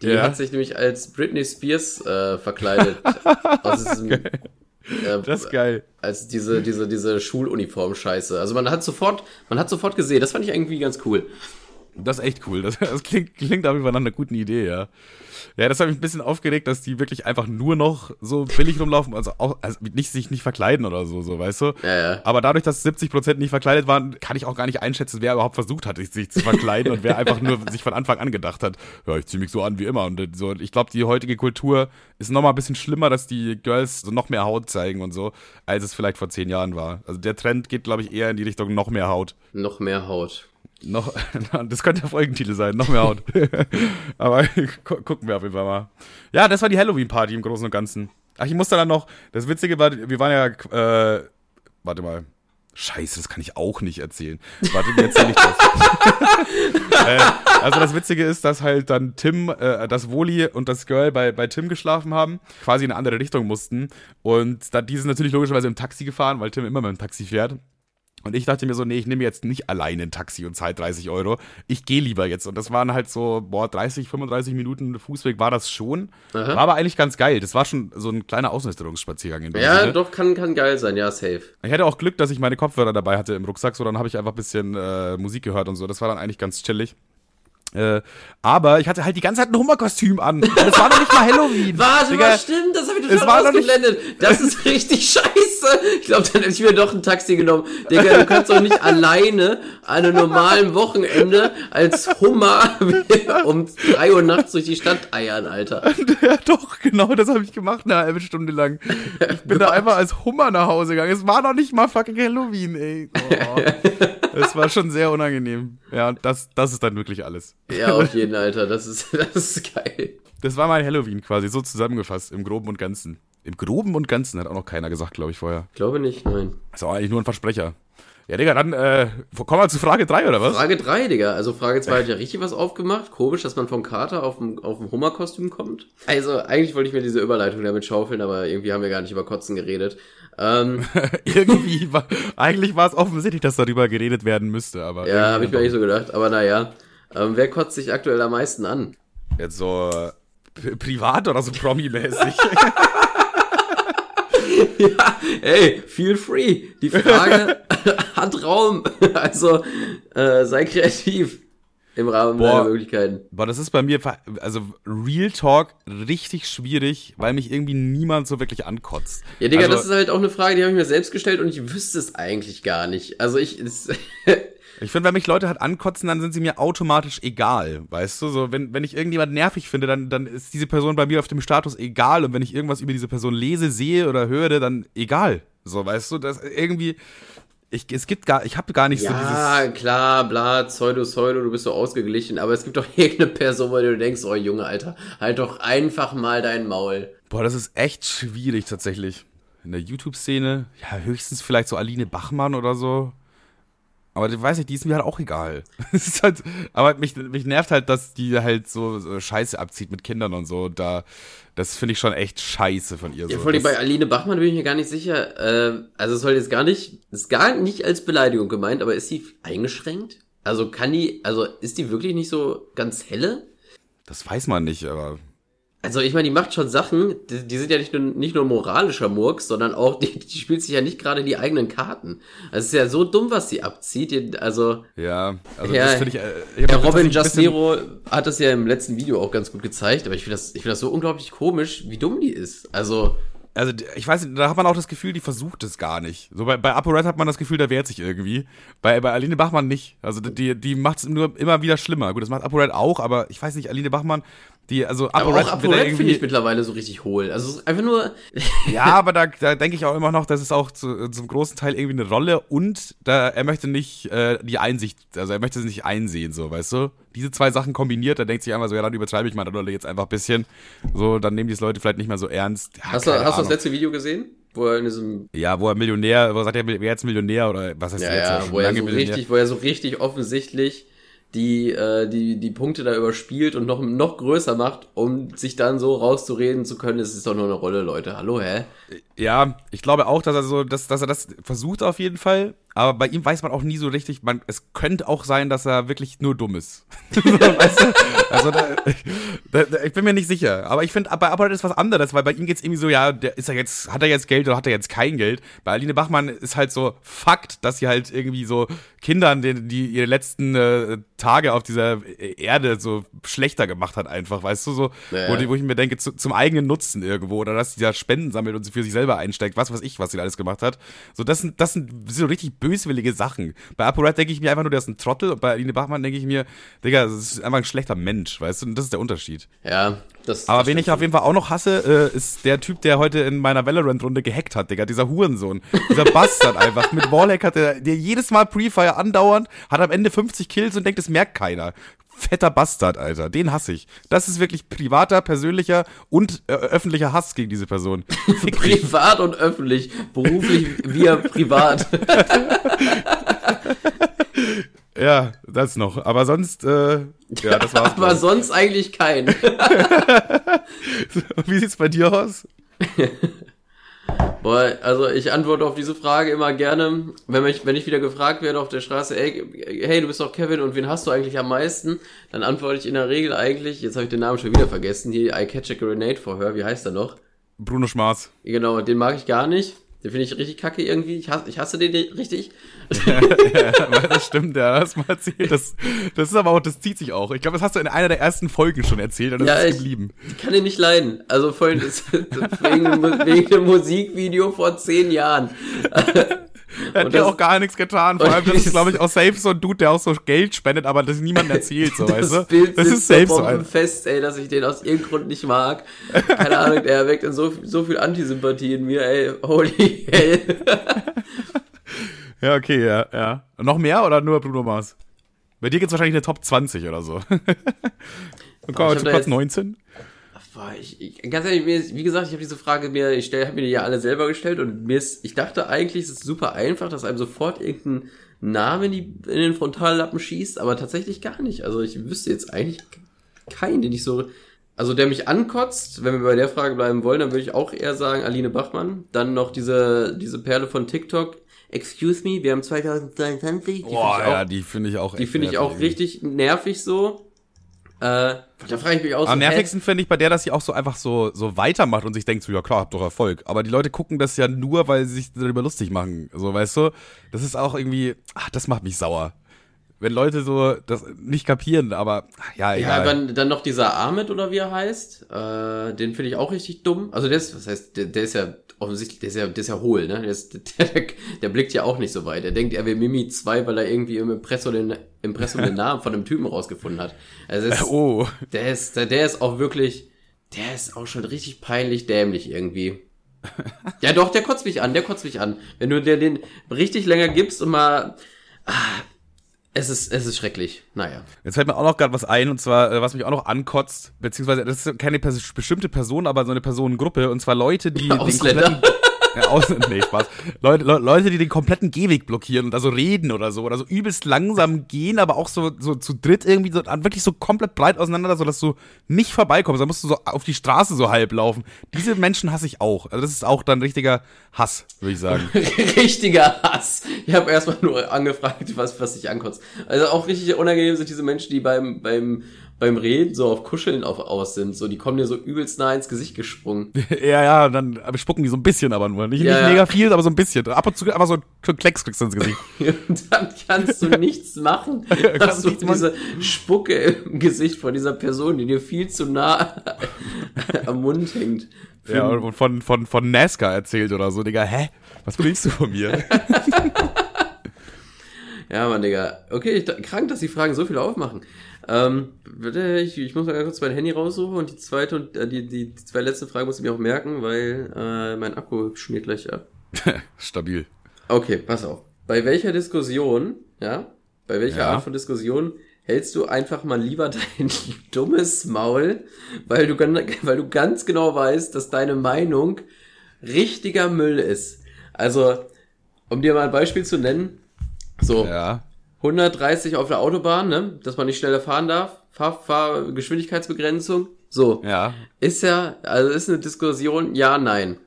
Speaker 2: Die ja. hat sich nämlich als Britney Spears äh, verkleidet. aus diesem,
Speaker 1: äh, das ist geil.
Speaker 2: Als diese, diese, diese Schuluniform-Scheiße. Also man hat sofort, man hat sofort gesehen, das fand ich irgendwie ganz cool.
Speaker 1: Das ist echt cool. Das, das klingt, klingt auf jeden Fall nach einer guten Idee, ja. Ja, das hat mich ein bisschen aufgeregt, dass die wirklich einfach nur noch so billig rumlaufen, also auch, also nicht, sich nicht verkleiden oder so, so, weißt du?
Speaker 2: Ja, ja.
Speaker 1: Aber dadurch, dass 70% nicht verkleidet waren, kann ich auch gar nicht einschätzen, wer überhaupt versucht hat, sich zu verkleiden und wer einfach nur sich von Anfang an gedacht hat, ja, ich zieh mich so an wie immer. Und so, ich glaube, die heutige Kultur ist nochmal ein bisschen schlimmer, dass die Girls so noch mehr Haut zeigen und so, als es vielleicht vor zehn Jahren war. Also der Trend geht, glaube ich, eher in die Richtung noch mehr Haut.
Speaker 2: Noch mehr Haut.
Speaker 1: Noch, das könnte der Folgentitel sein, noch mehr Haut. Aber gucken wir auf jeden Fall mal. Ja, das war die Halloween-Party im Großen und Ganzen. Ach, ich musste dann noch, das Witzige war, wir waren ja, äh, warte mal. Scheiße, das kann ich auch nicht erzählen. Warte, mir erzähl ich das. äh, also das Witzige ist, dass halt dann Tim, äh, das Woli und das Girl bei, bei Tim geschlafen haben, quasi in eine andere Richtung mussten. Und da, die sind natürlich logischerweise im Taxi gefahren, weil Tim immer mit dem Taxi fährt. Und ich dachte mir so, nee, ich nehme jetzt nicht alleine ein Taxi und zahle 30 Euro. Ich gehe lieber jetzt. Und das waren halt so, boah, 30, 35 Minuten Fußweg war das schon. Aha. War aber eigentlich ganz geil. Das war schon so ein kleiner Ausnüchterungsspaziergang
Speaker 2: in Ja, Sinne. doch, kann, kann geil sein, ja, safe.
Speaker 1: Ich hatte auch Glück, dass ich meine Kopfhörer dabei hatte im Rucksack, so dann habe ich einfach ein bisschen äh, Musik gehört und so. Das war dann eigentlich ganz chillig. Äh, aber ich hatte halt die ganze Zeit ein Hummerkostüm an. Das war noch nicht mal Halloween.
Speaker 2: Warte, Digga, stimmt? Das habe ich total ausgeblendet. Das ist richtig scheiße. Ich glaube, dann hätte ich mir doch ein Taxi genommen. Digga, du kannst doch nicht alleine an einem normalen Wochenende als Hummer um drei Uhr nachts durch die Stadt eiern, Alter.
Speaker 1: Ja, doch, genau, das habe ich gemacht eine halbe Stunde lang. Ich bin da einfach als Hummer nach Hause gegangen. Es war noch nicht mal fucking Halloween, ey. Oh. Es war schon sehr unangenehm. Ja, das, das ist dann wirklich alles.
Speaker 2: Ja, auf jeden, Alter. Das ist, das ist geil.
Speaker 1: Das war mein Halloween quasi, so zusammengefasst, im Groben und Ganzen. Im Groben und Ganzen hat auch noch keiner gesagt, glaube ich, vorher.
Speaker 2: Glaube nicht, nein.
Speaker 1: Das war eigentlich nur ein Versprecher. Ja, Digga, dann äh, kommen wir zu Frage 3, oder was?
Speaker 2: Frage 3, Digga. Also Frage 2 hat ja richtig was aufgemacht. Komisch, dass man vom Kater auf ein, auf ein Hummerkostüm kommt. Also, eigentlich wollte ich mir diese Überleitung damit schaufeln, aber irgendwie haben wir gar nicht über Kotzen geredet. Ähm,
Speaker 1: irgendwie war, eigentlich war es offensichtlich, dass darüber geredet werden müsste, aber.
Speaker 2: Ja, habe ich mir eigentlich so gedacht, aber naja. Ähm, wer kotzt sich aktuell am meisten an?
Speaker 1: Jetzt so äh, privat oder so promi-mäßig?
Speaker 2: ja, ey, feel free. Die Frage hat Raum. Also äh, sei kreativ im Rahmen boah, deiner Möglichkeiten.
Speaker 1: Boah, das ist bei mir, also Real Talk richtig schwierig, weil mich irgendwie niemand so wirklich ankotzt.
Speaker 2: Ja, Digga,
Speaker 1: also,
Speaker 2: das ist halt auch eine Frage, die habe ich mir selbst gestellt und ich wüsste es eigentlich gar nicht. Also ich,
Speaker 1: Ich finde, wenn mich Leute halt ankotzen, dann sind sie mir automatisch egal. Weißt du, so, wenn, wenn ich irgendjemand nervig finde, dann, dann ist diese Person bei mir auf dem Status egal. Und wenn ich irgendwas über diese Person lese, sehe oder höre, dann egal. So, weißt du, das irgendwie. Ich, es gibt gar, ich habe gar nicht
Speaker 2: ja,
Speaker 1: so dieses.
Speaker 2: Ja, klar, bla, Pseudo, Pseudo, du bist so ausgeglichen, aber es gibt doch irgendeine Person, wo du denkst, oh Junge, Alter, halt doch einfach mal dein Maul.
Speaker 1: Boah, das ist echt schwierig tatsächlich. In der YouTube-Szene, ja, höchstens vielleicht so Aline Bachmann oder so. Aber ich weiß nicht, die ist mir halt auch egal. halt, aber mich, mich nervt halt, dass die halt so, so, Scheiße abzieht mit Kindern und so. Da, das finde ich schon echt scheiße von ihr.
Speaker 2: Ja,
Speaker 1: so.
Speaker 2: vor allem bei Aline Bachmann bin ich mir gar nicht sicher. Äh, also es soll jetzt gar nicht, ist gar nicht als Beleidigung gemeint, aber ist sie eingeschränkt? Also kann die, also ist die wirklich nicht so ganz helle?
Speaker 1: Das weiß man nicht, aber
Speaker 2: also ich meine, die macht schon Sachen, die, die, sind ja nicht nur, nicht nur moralischer Murks, sondern auch, die, die spielt sich ja nicht gerade die eigenen Karten. Also es ist ja so dumm, was sie abzieht. Also
Speaker 1: ja, also
Speaker 2: ja, das finde ich. Äh, ich ja, Robin Justero hat das ja im letzten Video auch ganz gut gezeigt, aber ich finde das, ich finde das so unglaublich komisch, wie dumm die ist. Also
Speaker 1: also ich weiß nicht, da hat man auch das Gefühl, die versucht es gar nicht. So bei, bei ApoRed hat man das Gefühl, der wehrt sich irgendwie. Bei, bei Aline Bachmann nicht. Also die, die macht es nur immer wieder schlimmer. Gut, das macht ApoRed auch, aber ich weiß nicht, Aline Bachmann, die, also
Speaker 2: ApoRed, aber auch finde ich mittlerweile so richtig hohl. Also einfach nur.
Speaker 1: ja, aber da, da denke ich auch immer noch, dass es auch zu, zum großen Teil irgendwie eine Rolle und da, er möchte nicht äh, die Einsicht, also er möchte es nicht einsehen, so, weißt du? Diese zwei Sachen kombiniert, da denkt sich einfach so, ja, dann übertreibe ich meine Rolle jetzt einfach ein bisschen. So, dann nehmen die Leute vielleicht nicht mehr so ernst.
Speaker 2: Ja, hast du, hast du das letzte Video gesehen? Wo er in diesem.
Speaker 1: Ja, wo er Millionär, wo er sagt er, wer jetzt Millionär oder was heißt
Speaker 2: ja,
Speaker 1: jetzt?
Speaker 2: Ja, wo er, so richtig, wo er so richtig offensichtlich die, äh, die, die Punkte da überspielt und noch, noch größer macht, um sich dann so rauszureden zu können, es ist doch nur eine Rolle, Leute. Hallo, hä?
Speaker 1: Ja, ich glaube auch, dass er so, dass, dass er das versucht auf jeden Fall. Aber bei ihm weiß man auch nie so richtig, man, es könnte auch sein, dass er wirklich nur dumm ist. weißt du? Also da, da, da, ich bin mir nicht sicher. Aber ich finde, bei Apollon ist was anderes, weil bei ihm geht es irgendwie so, ja, der, ist er jetzt, hat er jetzt Geld oder hat er jetzt kein Geld? Bei Aline Bachmann ist halt so Fakt, dass sie halt irgendwie so Kindern, die, die ihre letzten äh, Tage auf dieser Erde so schlechter gemacht hat, einfach, weißt du, so, naja. wo, wo, ich mir denke, zu, zum eigenen Nutzen irgendwo, oder dass sie da Spenden sammelt und sie für sich selber einsteckt, was weiß ich, was sie da alles gemacht hat. So, das sind, das sind so richtig böswillige Sachen. Bei ApoRed denke ich mir einfach nur, der ist ein Trottel und bei Aline Bachmann denke ich mir, Digga, das ist einfach ein schlechter Mensch, weißt du, und das ist der Unterschied.
Speaker 2: Ja, das
Speaker 1: Aber das wen ich auf jeden Fall auch noch hasse, äh, ist der Typ, der heute in meiner Valorant-Runde gehackt hat, Digga, dieser Hurensohn. Dieser Bastard einfach. Mit Wallhack hat der, der jedes Mal Pre-Fire andauernd, hat am Ende 50 Kills und denkt, das merkt keiner fetter Bastard, Alter. Den hasse ich. Das ist wirklich privater, persönlicher und äh, öffentlicher Hass gegen diese Person.
Speaker 2: Privat und öffentlich. Beruflich wie privat.
Speaker 1: ja, das noch. Aber sonst, äh, ja, das war's.
Speaker 2: Aber sonst eigentlich kein.
Speaker 1: Wie sieht's bei dir aus?
Speaker 2: Boah, also ich antworte auf diese Frage immer gerne, wenn ich, wenn ich wieder gefragt werde auf der Straße, ey, hey, du bist doch Kevin und wen hast du eigentlich am meisten? Dann antworte ich in der Regel eigentlich, jetzt habe ich den Namen schon wieder vergessen, hier I Catch a Grenade Vorhör, wie heißt er noch?
Speaker 1: Bruno Schmarz.
Speaker 2: Genau, den mag ich gar nicht. Den finde ich richtig kacke irgendwie. Ich hasse, ich hasse den richtig.
Speaker 1: Ja, ja, das stimmt, ja, das mal erzählt. Das, das ist aber auch, das zieht sich auch. Ich glaube, das hast du in einer der ersten Folgen schon erzählt und das
Speaker 2: ja,
Speaker 1: ist geblieben.
Speaker 2: Ich, ich kann den nicht leiden. Also vorhin ist wegen, wegen dem Musikvideo vor zehn Jahren.
Speaker 1: Er hat ja auch gar nichts getan. Vor allem, das ist, glaube ich, auch safe so ein Dude, der auch so Geld spendet, aber das niemand erzählt, so, weißt du?
Speaker 2: Bild das ist safe so ein. fest, ey, dass ich den aus irgendeinem Grund nicht mag. Keine Ahnung, der weckt so, so viel Antisympathie in mir, ey. Holy hell.
Speaker 1: ja, okay, ja, ja. Noch mehr oder nur Bruno Mars? Bei dir gibt's wahrscheinlich eine Top 20 oder so. Und komm, zu Platz 19?
Speaker 2: Boah, ich, ich, ganz ehrlich, wie gesagt, ich habe diese Frage mir, ich habe mir die ja alle selber gestellt und mir ist, ich dachte eigentlich, es ist super einfach, dass einem sofort irgendein Name in, die, in den Frontallappen schießt, aber tatsächlich gar nicht. Also ich wüsste jetzt eigentlich keinen, den ich so, also der mich ankotzt, wenn wir bei der Frage bleiben wollen, dann würde ich auch eher sagen Aline Bachmann. Dann noch diese, diese Perle von TikTok. Excuse me, wir haben 2022.
Speaker 1: Boah, ja, die finde ich auch
Speaker 2: Die finde ich auch richtig nervig so. Äh, da frage ich mich auch
Speaker 1: Am so, nervigsten finde ich bei der, dass sie auch so einfach so, so weitermacht und sich denkt, so, ja klar, hab doch Erfolg. Aber die Leute gucken das ja nur, weil sie sich darüber lustig machen. So, weißt du? Das ist auch irgendwie, ach, das macht mich sauer. Wenn Leute so das nicht kapieren, aber ja,
Speaker 2: egal. Ja, dann, dann noch dieser Ahmed oder wie er heißt, äh, den finde ich auch richtig dumm. Also der ist, was heißt, der, der ist ja offensichtlich, der ist ja, der ist ja hohl, ne? Der, ist, der, der, blickt ja auch nicht so weit. Er denkt, er will Mimi 2, weil er irgendwie im Impressum den, Impressum den Namen von einem Typen rausgefunden hat. Also ist,
Speaker 1: oh.
Speaker 2: Der ist, der, der ist auch wirklich, der ist auch schon richtig peinlich dämlich irgendwie. ja, doch, der kotzt mich an, der kotzt mich an. Wenn du dir den richtig länger gibst und mal, ah, es ist, es ist schrecklich. Naja.
Speaker 1: Jetzt fällt mir auch noch gerade was ein, und zwar, äh, was mich auch noch ankotzt, beziehungsweise das ist keine bestimmte Person, aber so eine Personengruppe, und zwar Leute, die
Speaker 2: Ausländer.
Speaker 1: Ja, nee, Spaß. Leute, Le Leute, die den kompletten Gehweg blockieren und da so reden oder so, oder so übelst langsam gehen, aber auch so, so zu dritt irgendwie so wirklich so komplett breit auseinander, sodass du nicht vorbeikommst. Da musst du so auf die Straße so halb laufen. Diese Menschen hasse ich auch. Also das ist auch dann richtiger Hass, würde ich sagen.
Speaker 2: richtiger Hass. Ich habe erstmal nur angefragt, was, was sich ankotzt. Also auch richtig unangenehm sind diese Menschen, die beim, beim beim Reden so auf Kuscheln auf, aus sind. So, die kommen dir so übelst nah ins Gesicht gesprungen.
Speaker 1: ja, ja, dann spucken die so ein bisschen aber nur. Nicht,
Speaker 2: Ja,
Speaker 1: nicht
Speaker 2: ja.
Speaker 1: mega viel, aber so ein bisschen. Ab und zu aber so ein Klecks kriegst du ins Gesicht.
Speaker 2: Und dann kannst du nichts machen. Hast du
Speaker 1: nichts machen.
Speaker 2: diese Spucke im Gesicht von dieser Person, die dir viel zu nah am Mund hängt.
Speaker 1: Ja, und von, von, von NASCAR erzählt oder so, Digga, hä? Was willst du von mir?
Speaker 2: Ja, Mann, Digga. Okay, ich, krank, dass die Fragen so viel aufmachen. Ähm, ich, ich muss mal ganz kurz mein Handy raussuchen und die zweite und äh, die, die, die zwei letzten Fragen muss ich mir auch merken, weil äh, mein Akku schmiert gleich ab.
Speaker 1: Stabil.
Speaker 2: Okay, pass auf. Bei welcher Diskussion, ja, bei welcher
Speaker 1: Ja.
Speaker 2: Art von Diskussion hältst du einfach mal lieber dein dummes Maul, weil du, weil du ganz genau weißt, dass deine Meinung richtiger Müll ist. Also, um dir mal ein Beispiel zu nennen, so,
Speaker 1: Ja.
Speaker 2: 130 auf der Autobahn, ne, dass man nicht schneller fahren darf, Fahr, Fahr Geschwindigkeitsbegrenzung, so,
Speaker 1: Ja.
Speaker 2: ist ja, also ist eine Diskussion, ja, nein.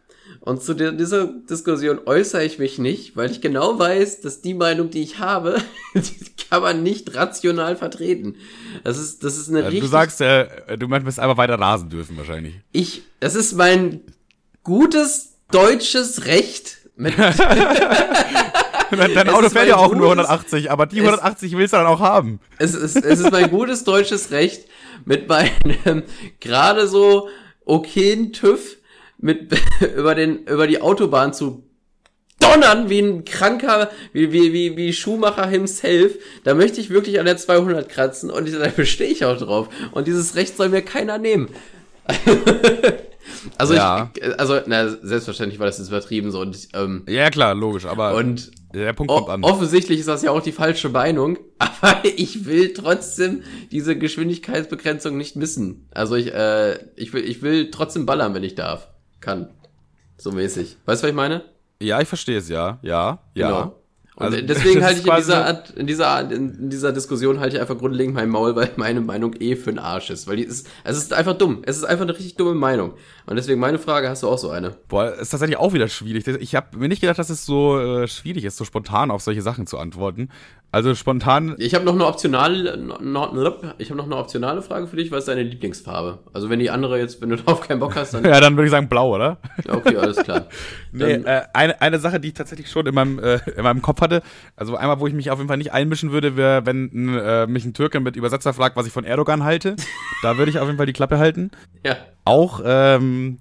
Speaker 2: Und zu dieser Diskussion äußere ich mich nicht, weil ich genau weiß, dass die Meinung, die ich habe, die kann man nicht rational vertreten. Das ist, das ist eine
Speaker 1: Also du sagst, äh, du möchtest einfach weiter rasen dürfen wahrscheinlich.
Speaker 2: ich, das ist mein gutes deutsches Recht,
Speaker 1: Dein, Auto fährt ja auch nur
Speaker 2: gutes-
Speaker 1: 180, aber die
Speaker 2: Es-
Speaker 1: 180 willst du dann auch haben.
Speaker 2: es ist, es ist mein gutes deutsches Recht, mit meinem gerade so okayen TÜV mit, über den, über die Autobahn zu donnern wie ein kranker, wie, wie, wie, wie Schumacher himself. Da möchte ich wirklich an der 200 kratzen und da bestehe ich auch drauf. Und dieses Recht soll mir keiner nehmen. Also
Speaker 1: Ja.
Speaker 2: ich, also, na, selbstverständlich war das jetzt übertrieben so und, ähm,
Speaker 1: Ja, klar, logisch, aber
Speaker 2: und
Speaker 1: der Punkt kommt an.
Speaker 2: offensichtlich ist das ja auch die falsche Meinung, aber ich will trotzdem diese Geschwindigkeitsbegrenzung nicht missen. Also ich, äh, ich will, ich will trotzdem ballern, wenn ich darf. Kann. So mäßig. Weißt du, was ich meine?
Speaker 1: Ja, ich verstehe es, ja. Ja, ja.
Speaker 2: Genau. Und
Speaker 1: Also,
Speaker 2: deswegen halte ich in dieser Art, in dieser Art, in dieser Diskussion halte ich einfach grundlegend mein Maul, weil meine Meinung eh für den Arsch ist. Weil die ist, es ist einfach dumm. Es ist einfach eine richtig dumme Meinung. Und deswegen meine Frage, hast du auch so eine?
Speaker 1: Boah, ist tatsächlich auch wieder schwierig. Ich habe mir nicht gedacht, dass es so äh, schwierig ist, so spontan auf solche Sachen zu antworten. Also spontan,
Speaker 2: Ich habe noch eine optionale, ich habe noch eine optionale Frage für dich. Was ist deine Lieblingsfarbe? Also wenn die andere jetzt, wenn du darauf keinen Bock hast, dann
Speaker 1: ja, dann würde ich sagen blau, oder?
Speaker 2: okay, alles klar.
Speaker 1: Nee, äh, eine, eine Sache, die ich tatsächlich schon in meinem, äh, in meinem Kopf hatte, also einmal, wo ich mich auf jeden Fall nicht einmischen würde, wäre, wenn äh, mich ein Türke mit Übersetzer fragt, was ich von Erdogan halte. da würde ich auf jeden Fall die Klappe halten.
Speaker 2: ja,
Speaker 1: Auch, ähm,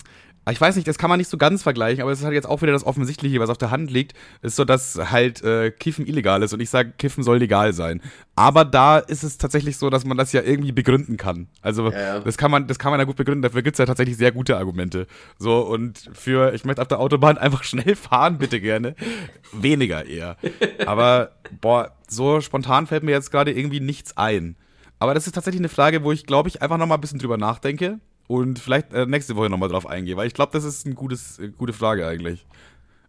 Speaker 1: ich weiß nicht, das kann man nicht so ganz vergleichen, aber es ist halt jetzt auch wieder das Offensichtliche, was auf der Hand liegt, ist so, dass halt äh, Kiffen illegal ist und ich sage, Kiffen soll legal sein. Aber da ist es tatsächlich so, dass man das ja irgendwie begründen kann. Also
Speaker 2: Ja, ja.
Speaker 1: das kann man, das kann man ja gut begründen, dafür gibt's ja tatsächlich sehr gute Argumente. So, und für, ich möchte auf der Autobahn einfach schnell fahren, bitte gerne. Weniger eher. Aber, boah, so spontan fällt mir jetzt gerade irgendwie nichts ein. Aber das ist tatsächlich eine Frage, wo ich, glaube ich, einfach noch mal ein bisschen drüber nachdenke und vielleicht äh, nächste Woche noch mal drauf eingehe, weil ich glaube, das ist eine äh, gute Frage eigentlich.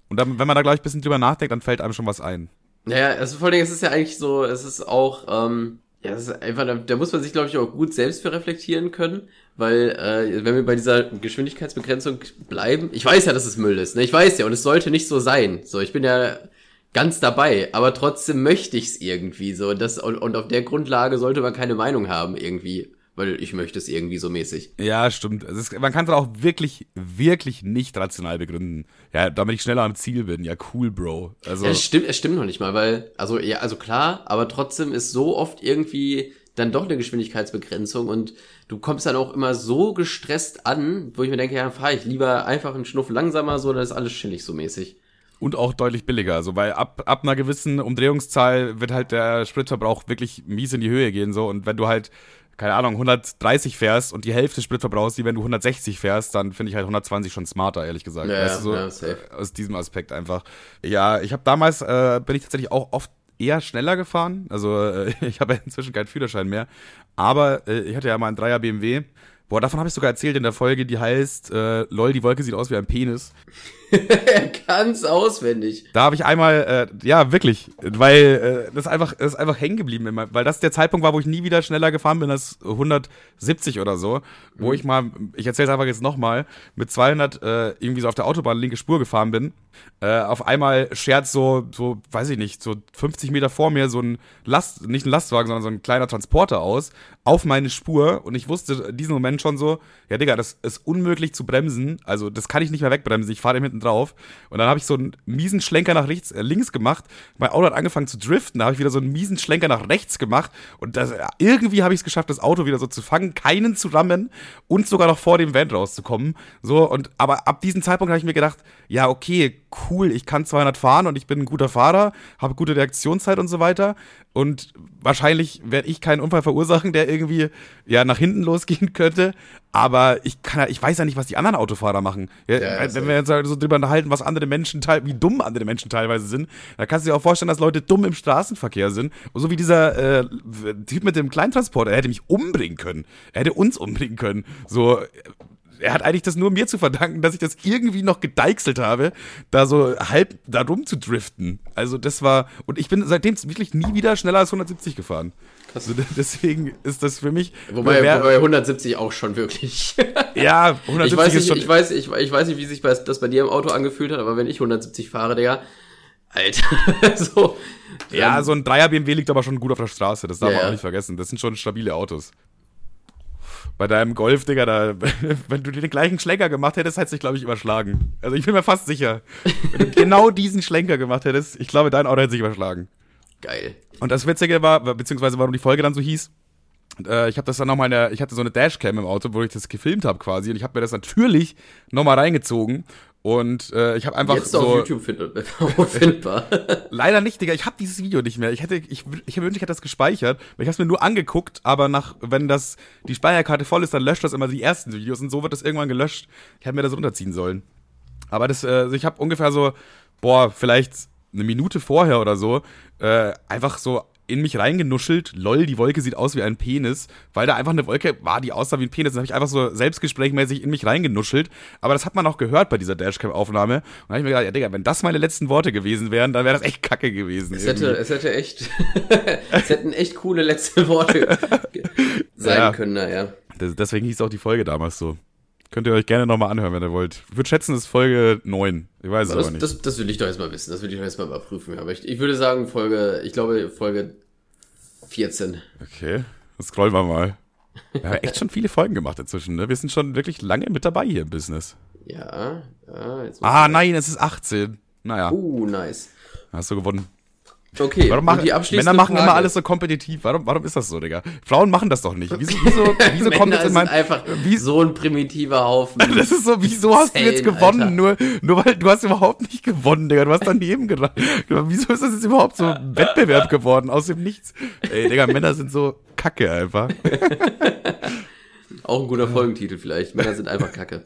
Speaker 1: Und dann, wenn man da, glaube ich, ein bisschen drüber nachdenkt, dann fällt einem schon was ein.
Speaker 2: naja, also vor allen Dingen, es ist ja eigentlich so, es ist auch, ähm, ja, es ist einfach, da, da muss man sich, glaube ich, auch gut selbst für reflektieren können, weil, äh, wenn wir bei dieser Geschwindigkeitsbegrenzung bleiben, ich weiß ja, dass es Müll ist, ne? Ich weiß ja, und es sollte nicht so sein. So, ich bin ja ganz dabei, aber trotzdem möchte ich es irgendwie so. Und, das, und, und auf der Grundlage sollte man keine Meinung haben, irgendwie, weil ich möchte es irgendwie so mäßig.
Speaker 1: Ja, stimmt. Es ist, man kann es auch wirklich, wirklich nicht rational begründen. Ja, damit ich schneller am Ziel bin. Ja, cool, Bro. Also,
Speaker 2: Ja, es stimmt, es stimmt noch nicht mal, weil, also, ja, also klar, aber trotzdem ist so oft irgendwie dann doch eine Geschwindigkeitsbegrenzung und du kommst dann auch immer so gestresst an, wo ich mir denke, ja, fahre ich lieber einfach einen Schnuff langsamer, so, dann ist alles chillig so mäßig.
Speaker 1: Und auch deutlich billiger. Also, weil ab, ab einer gewissen Umdrehungszahl wird halt der Spritverbrauch wirklich mies in die Höhe gehen. So. Und wenn du halt, keine Ahnung, 130 fährst und die Hälfte Sprit verbrauchst, wie wenn du 160 fährst, dann finde ich halt 120 schon smarter, ehrlich gesagt.
Speaker 2: Ja,
Speaker 1: weißt du, so,
Speaker 2: ja,
Speaker 1: äh, aus diesem Aspekt einfach. Ja, ich habe damals, äh, bin ich tatsächlich auch oft eher schneller gefahren. Also äh, ich habe ja inzwischen keinen Führerschein mehr. Aber äh, ich hatte ja mal einen Dreier BMW. Boah, davon habe ich sogar erzählt in der Folge, die heißt, äh, lol, die Wolke sieht aus wie ein Penis.
Speaker 2: er kann's auswendig.
Speaker 1: Da habe ich einmal, äh, ja, wirklich, weil äh, das einfach, das ist einfach hängen geblieben, immer, weil das der Zeitpunkt war, wo ich nie wieder schneller gefahren bin als 170 oder so, wo
Speaker 2: Mhm.
Speaker 1: ich mal, ich erzähle es einfach jetzt nochmal, mit 200 äh, irgendwie so auf der Autobahn linke Spur gefahren bin. Äh, auf einmal schert so, so, weiß ich nicht, so 50 Meter vor mir so ein Last, nicht ein Lastwagen, sondern so ein kleiner Transporter aus, auf meine Spur und ich wusste in diesem Moment schon so, ja Digga, das ist unmöglich zu bremsen, also das kann ich nicht mehr wegbremsen, ich fahre dem hinten drauf. Und dann habe ich so einen miesen Schlenker nach rechts, äh, links gemacht, mein Auto hat angefangen zu driften, da habe ich wieder so einen miesen Schlenker nach rechts gemacht. Und das, irgendwie habe ich es geschafft, das Auto wieder so zu fangen, keinen zu rammen und sogar noch vor dem Van rauszukommen, so und aber ab diesem Zeitpunkt habe ich mir gedacht, ja okay, cool, ich kann 200 fahren und ich bin ein guter Fahrer, habe gute Reaktionszeit und so weiter und wahrscheinlich werde ich keinen Unfall verursachen, der irgendwie ja nach hinten losgehen könnte. Aber ich kann ich weiß ja nicht, was die anderen Autofahrer machen. Ja,
Speaker 2: Ja,
Speaker 1: wenn wir jetzt halt so drüber unterhalten, was andere Menschen teil, wie dumm andere Menschen teilweise sind, da kannst du dir auch vorstellen, dass Leute dumm im Straßenverkehr sind. Und so wie dieser äh, Typ mit dem Kleintransporter, er hätte mich umbringen können. Er hätte uns umbringen können. So, er hat eigentlich das nur mir zu verdanken, dass ich das irgendwie noch gedeichselt habe, da so halb da rumzudriften. Also das war, und ich bin seitdem wirklich nie wieder schneller als 170 gefahren.
Speaker 2: Krass.
Speaker 1: Also deswegen ist das für mich,
Speaker 2: Wobei,
Speaker 1: wer-
Speaker 2: wobei 170 auch schon wirklich.
Speaker 1: ja, 170
Speaker 2: ich, weiß
Speaker 1: ist
Speaker 2: nicht,
Speaker 1: schon,
Speaker 2: ich, weiß, ich, ich weiß nicht, wie sich das bei dir im Auto angefühlt hat, aber wenn ich 170 fahre, Digga, Alter, so.
Speaker 1: ja, so ein Dreier BMW liegt aber schon gut auf der Straße, das darf
Speaker 2: Ja,
Speaker 1: man auch nicht vergessen. Das sind schon stabile Autos. Bei deinem Golf, Digga, da, wenn du dir den gleichen Schlenker gemacht hättest, hättest du dich, glaube ich, überschlagen. Also ich bin mir fast sicher. Wenn du genau diesen Schlenker gemacht hättest, ich glaube, dein Auto hätte sich überschlagen.
Speaker 2: Geil.
Speaker 1: Und das Witzige war, beziehungsweise warum die Folge dann so hieß, äh, ich habe das dann nochmal in der, ich hatte so eine Dashcam im Auto, wo ich das gefilmt habe quasi und ich habe mir das natürlich nochmal reingezogen und äh, ich habe einfach
Speaker 2: Jetzt
Speaker 1: so
Speaker 2: auf YouTube find, findbar.
Speaker 1: leider nicht, Digga, ich habe dieses Video nicht mehr. Ich hätte ich ich wünschte, ich hätte das gespeichert, weil ich habe es mir nur angeguckt, aber nach wenn das die Speicherkarte voll ist, dann löscht das immer die ersten Videos und so wird das irgendwann gelöscht. Ich hätte mir das runterziehen sollen. Aber das, äh, also ich habe ungefähr so, boah, vielleicht eine Minute vorher oder so, äh, einfach so in mich reingenuschelt. Lol, die Wolke sieht aus wie ein Penis, weil da einfach eine Wolke war, die aussah wie ein Penis. Dann habe ich einfach so selbstgesprächmäßig in mich reingenuschelt. Aber das hat man auch gehört bei dieser Dashcam-Aufnahme. Und dann habe ich mir gedacht, ja, Digga, wenn das meine letzten Worte gewesen wären, dann wäre das echt kacke gewesen.
Speaker 2: Es hätte, es hätte echt, es hätten echt coole letzte Worte sein
Speaker 1: Ja.
Speaker 2: können, naja.
Speaker 1: Das, deswegen hieß auch die Folge damals so. Könnt ihr euch gerne nochmal anhören, wenn ihr wollt. Ich würde schätzen, es ist Folge 9. Ich weiß es aber
Speaker 2: Das,
Speaker 1: nicht.
Speaker 2: das, das will ich doch erstmal wissen, das will ich doch erstmal überprüfen. Aber ich, ich würde sagen, Folge, ich glaube, Folge 14.
Speaker 1: Okay, dann scrollen wir mal. Wir haben echt schon viele Folgen gemacht inzwischen, ne? Wir sind schon wirklich lange mit dabei hier im Business.
Speaker 2: Ja, ja,
Speaker 1: Ah, nein, es ist 18. Naja,
Speaker 2: Uh, nice.
Speaker 1: hast du gewonnen.
Speaker 2: Okay,
Speaker 1: Warum machen, Männer machen
Speaker 2: Frage.
Speaker 1: immer alles so kompetitiv. Warum, warum ist das so, Digga? Frauen machen das doch nicht. Wieso, wieso, wieso kommt jetzt in mein.
Speaker 2: einfach
Speaker 1: wie,
Speaker 2: so ein primitiver Haufen.
Speaker 1: das ist so, wieso hast du jetzt gewonnen?
Speaker 2: Alter.
Speaker 1: Nur, nur weil du hast überhaupt nicht gewonnen, Digga. Du hast daneben geraten. Wieso ist das jetzt überhaupt so ein Wettbewerb geworden aus dem Nichts? Ey, Digga, Männer sind so kacke einfach.
Speaker 2: Auch ein guter Folgentitel vielleicht. Männer sind einfach kacke.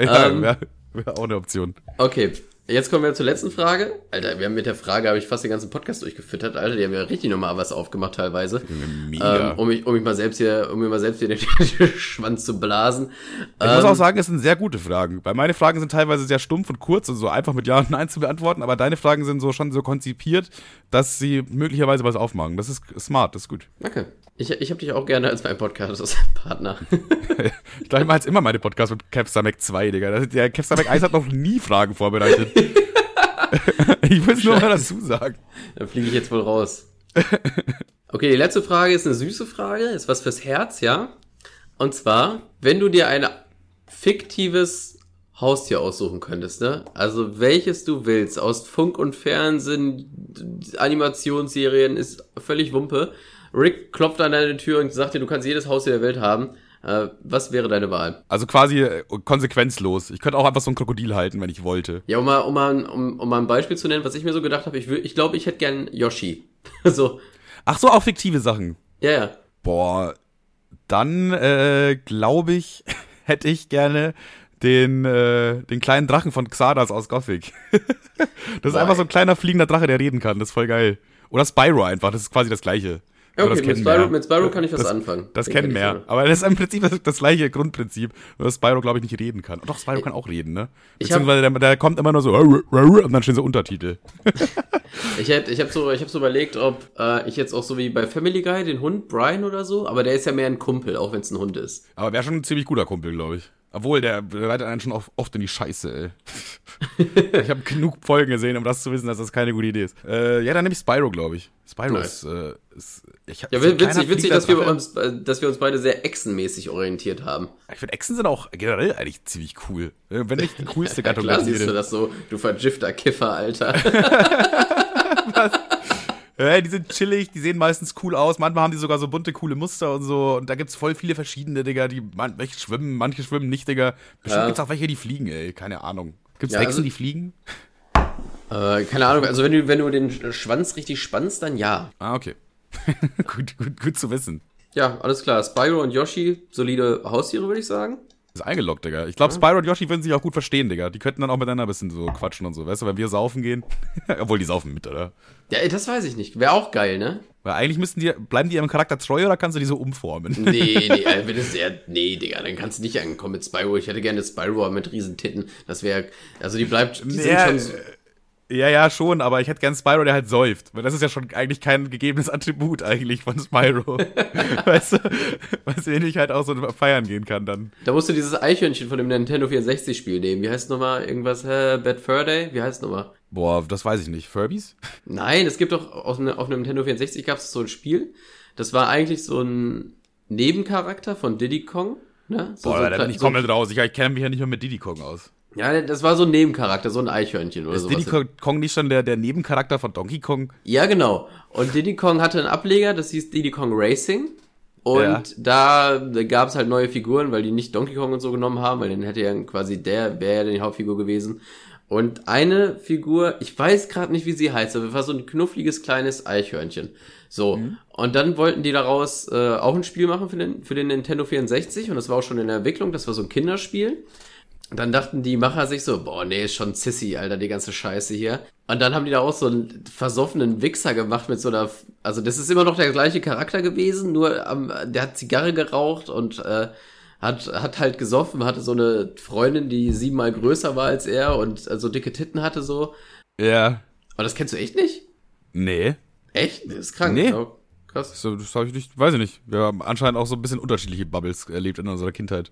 Speaker 1: ja,
Speaker 2: Ähm.
Speaker 1: wäre wär auch eine Option.
Speaker 2: Okay, jetzt kommen wir zur letzten Frage. Alter, wir haben mit der Frage, habe ich fast den ganzen Podcast durchgefüttert. Alter, die haben ja richtig nochmal was aufgemacht teilweise.
Speaker 1: Mega.
Speaker 2: Ähm, um, mich, um mich mal selbst hier, um mir mal selbst hier den Schwanz zu blasen.
Speaker 1: Ich muss
Speaker 2: Ähm,
Speaker 1: auch sagen, es sind sehr gute Fragen. Weil meine Fragen sind teilweise sehr stumpf und kurz und so einfach mit Ja und Nein zu beantworten, aber deine Fragen sind so schon so konzipiert, dass sie möglicherweise was aufmachen. Das ist smart, das ist gut.
Speaker 2: Danke. Ich, ich habe dich auch gerne als mein Podcast-Partner.
Speaker 1: Ich glaube, ich mache jetzt immer meine Podcasts mit Capsamek 2, Digga. Der Capsamek 1 hat noch nie Fragen vorbereitet. ich will es nur mal dazu sagen.
Speaker 2: Dann fliege ich jetzt wohl raus. Okay, die letzte Frage ist eine süße Frage, ist was fürs Herz, ja? Und zwar, wenn du dir ein fiktives Haustier aussuchen könntest, ne? Also welches du willst, aus Funk und Fernsehen, Animationsserien, ist völlig Wumpe. Rick klopft an deine Tür und sagt dir, du kannst jedes Haustier der Welt haben. Äh, was wäre deine Wahl?
Speaker 1: Also quasi äh, konsequenzlos. Ich könnte auch einfach so ein Krokodil halten, wenn ich wollte.
Speaker 2: Ja, um mal, um mal, um, um mal ein Beispiel zu nennen, was ich mir so gedacht habe, ich, wür- ich glaube, ich hätte gern Yoshi. so,
Speaker 1: Ach so, auch fiktive Sachen.
Speaker 2: ja, ja.
Speaker 1: Boah, dann äh, glaube ich, hätte ich gerne den, äh, den kleinen Drachen von Xardas aus Gothic. das ist
Speaker 2: Boah,
Speaker 1: einfach so ein kleiner fliegender Drache, der reden kann. Das ist voll geil. Oder Spyro einfach, das ist quasi das gleiche.
Speaker 2: Ja, okay,
Speaker 1: das
Speaker 2: mit Spyro,
Speaker 1: mehr.
Speaker 2: mit Spyro kann ich was
Speaker 1: Das-
Speaker 2: anfangen.
Speaker 1: Das
Speaker 2: Den
Speaker 1: kennen
Speaker 2: kenn ich
Speaker 1: mehr.
Speaker 2: sogar.
Speaker 1: Aber das ist im Prinzip das, das gleiche Grundprinzip, dass Spyro, glaube ich, nicht reden kann. Doch, Spyro kann auch reden, ne?
Speaker 2: Ich hab-
Speaker 1: Beziehungsweise der, der kommt immer nur so und dann stehen so Untertitel.
Speaker 2: Ich hätte, ich habe so, ich habe so überlegt, ob äh, ich jetzt auch so wie bei Family Guy den Hund Brian oder so, aber der ist ja mehr ein Kumpel, auch wenn es ein Hund ist.
Speaker 1: Aber wäre schon ein ziemlich guter Kumpel, glaube ich. Obwohl, der, leitet einen schon oft, in die Scheiße, ey. ich habe genug Folgen gesehen, um das zu wissen, dass das keine gute Idee ist. Äh, ja, dann nehme ich Spyro, glaube ich. Spyro ist, äh, ist ich
Speaker 2: Ja,
Speaker 1: ein
Speaker 2: witzig, witzig, dass wir uns, äh, dass wir uns beide sehr echsenmäßig orientiert haben.
Speaker 1: Ich finde, Echsen sind auch generell eigentlich ziemlich cool. Äh, Wenn nicht die coolste Gattung
Speaker 2: klar siehst du das so, du vergifter Kiffer, Alter.
Speaker 1: Ja, die sind chillig, die sehen meistens cool aus. Manchmal haben die sogar so bunte, coole Muster und so. Und da gibt's voll viele verschiedene, Digga, die man, welche schwimmen, manche schwimmen nicht, Digga. Bestimmt
Speaker 2: Ja.
Speaker 1: gibt's auch welche, die fliegen, ey. Keine Ahnung. Gibt's
Speaker 2: Ja,
Speaker 1: Echsen,
Speaker 2: also-
Speaker 1: die fliegen?
Speaker 2: äh, keine Ahnung, also wenn du, wenn du den Schwanz richtig spannst, dann ja.
Speaker 1: Ah, okay. gut, gut, gut zu wissen.
Speaker 2: Ja, alles klar. Spyro und Yoshi, solide Haustiere, würde ich sagen.
Speaker 1: Ist eingeloggt, Digga. Ich glaube, Spyro und Yoshi würden sich auch gut verstehen, Digga. Die könnten dann auch miteinander ein bisschen so quatschen und so. Weißt du, wenn wir saufen gehen. Obwohl, die saufen mit, oder?
Speaker 2: Ja, ey, das weiß ich nicht. Wäre auch geil, ne?
Speaker 1: Weil eigentlich müssten die, bleiben die ihrem Charakter treu oder kannst du die so umformen?
Speaker 2: Nee, nee, äh, wenn es sehr, nee, Digga, dann kannst du nicht ankommen mit Spyro. Ich hätte gerne Spyro mit Riesentitten. Das wäre, also die bleibt, die
Speaker 1: Ja,
Speaker 2: sind schon, so-
Speaker 1: Ja, ja, schon, aber ich hätte gern Spyro, der halt säuft. Weil das ist ja schon eigentlich kein gegebenes Attribut eigentlich von Spyro. weißt du? Den ich halt auch so feiern gehen kann dann.
Speaker 2: da musst du dieses Eichhörnchen von dem Nintendo 64 Spiel nehmen. Wie heißt nochmal irgendwas, hä, Bad Fur Day? Wie heißt nochmal?
Speaker 1: Boah, das weiß ich nicht. Furbies?
Speaker 2: Nein, es gibt doch, auf, ne, auf einem Nintendo 64 gab es so ein Spiel. Das war eigentlich so ein Nebencharakter von Diddy Kong. Ne? So,
Speaker 1: Boah,
Speaker 2: so,
Speaker 1: da bin ich
Speaker 2: so,
Speaker 1: komplett raus. Ich, ich kenne mich ja nicht mehr mit Diddy Kong aus.
Speaker 2: Ja, das war so ein Nebencharakter, so ein Eichhörnchen oder
Speaker 1: Ist
Speaker 2: sowas.
Speaker 1: Diddy Kong- nicht schon der, der Nebencharakter von Donkey Kong?
Speaker 2: Ja, genau. Und Diddy Kong hatte einen Ableger, das hieß Diddy Kong Racing. Und
Speaker 1: Ja.
Speaker 2: da, gab es halt neue Figuren, weil die nicht Donkey Kong und so genommen haben, weil dann hätte ja quasi der, wäre ja die Hauptfigur gewesen. Und eine Figur, ich weiß gerade nicht, wie sie heißt, aber war so ein knuffliges kleines Eichhörnchen. So. Und dann wollten die daraus äh, auch ein Spiel machen für den, für den Nintendo 64 und das war auch schon in der Entwicklung, das war so ein Kinderspiel. Dann dachten die Macher sich so, boah, nee, ist schon Sissy, Alter, die ganze Scheiße hier. Und dann haben die da auch so einen versoffenen Wichser gemacht mit so einer, also das ist immer noch der gleiche Charakter gewesen, nur ähm, der hat Zigarre geraucht und äh, hat, hat halt gesoffen, hatte so eine Freundin, die siebenmal größer war als er und äh, so dicke Titten hatte so.
Speaker 1: Ja.
Speaker 2: Aber das kennst du echt nicht?
Speaker 1: Nee.
Speaker 2: Echt? Das ist krank.
Speaker 1: Nee.
Speaker 2: Ja, krass.
Speaker 1: So, das habe ich nicht, weiß ich nicht. Wir haben anscheinend auch so ein bisschen unterschiedliche Bubbles erlebt in unserer Kindheit.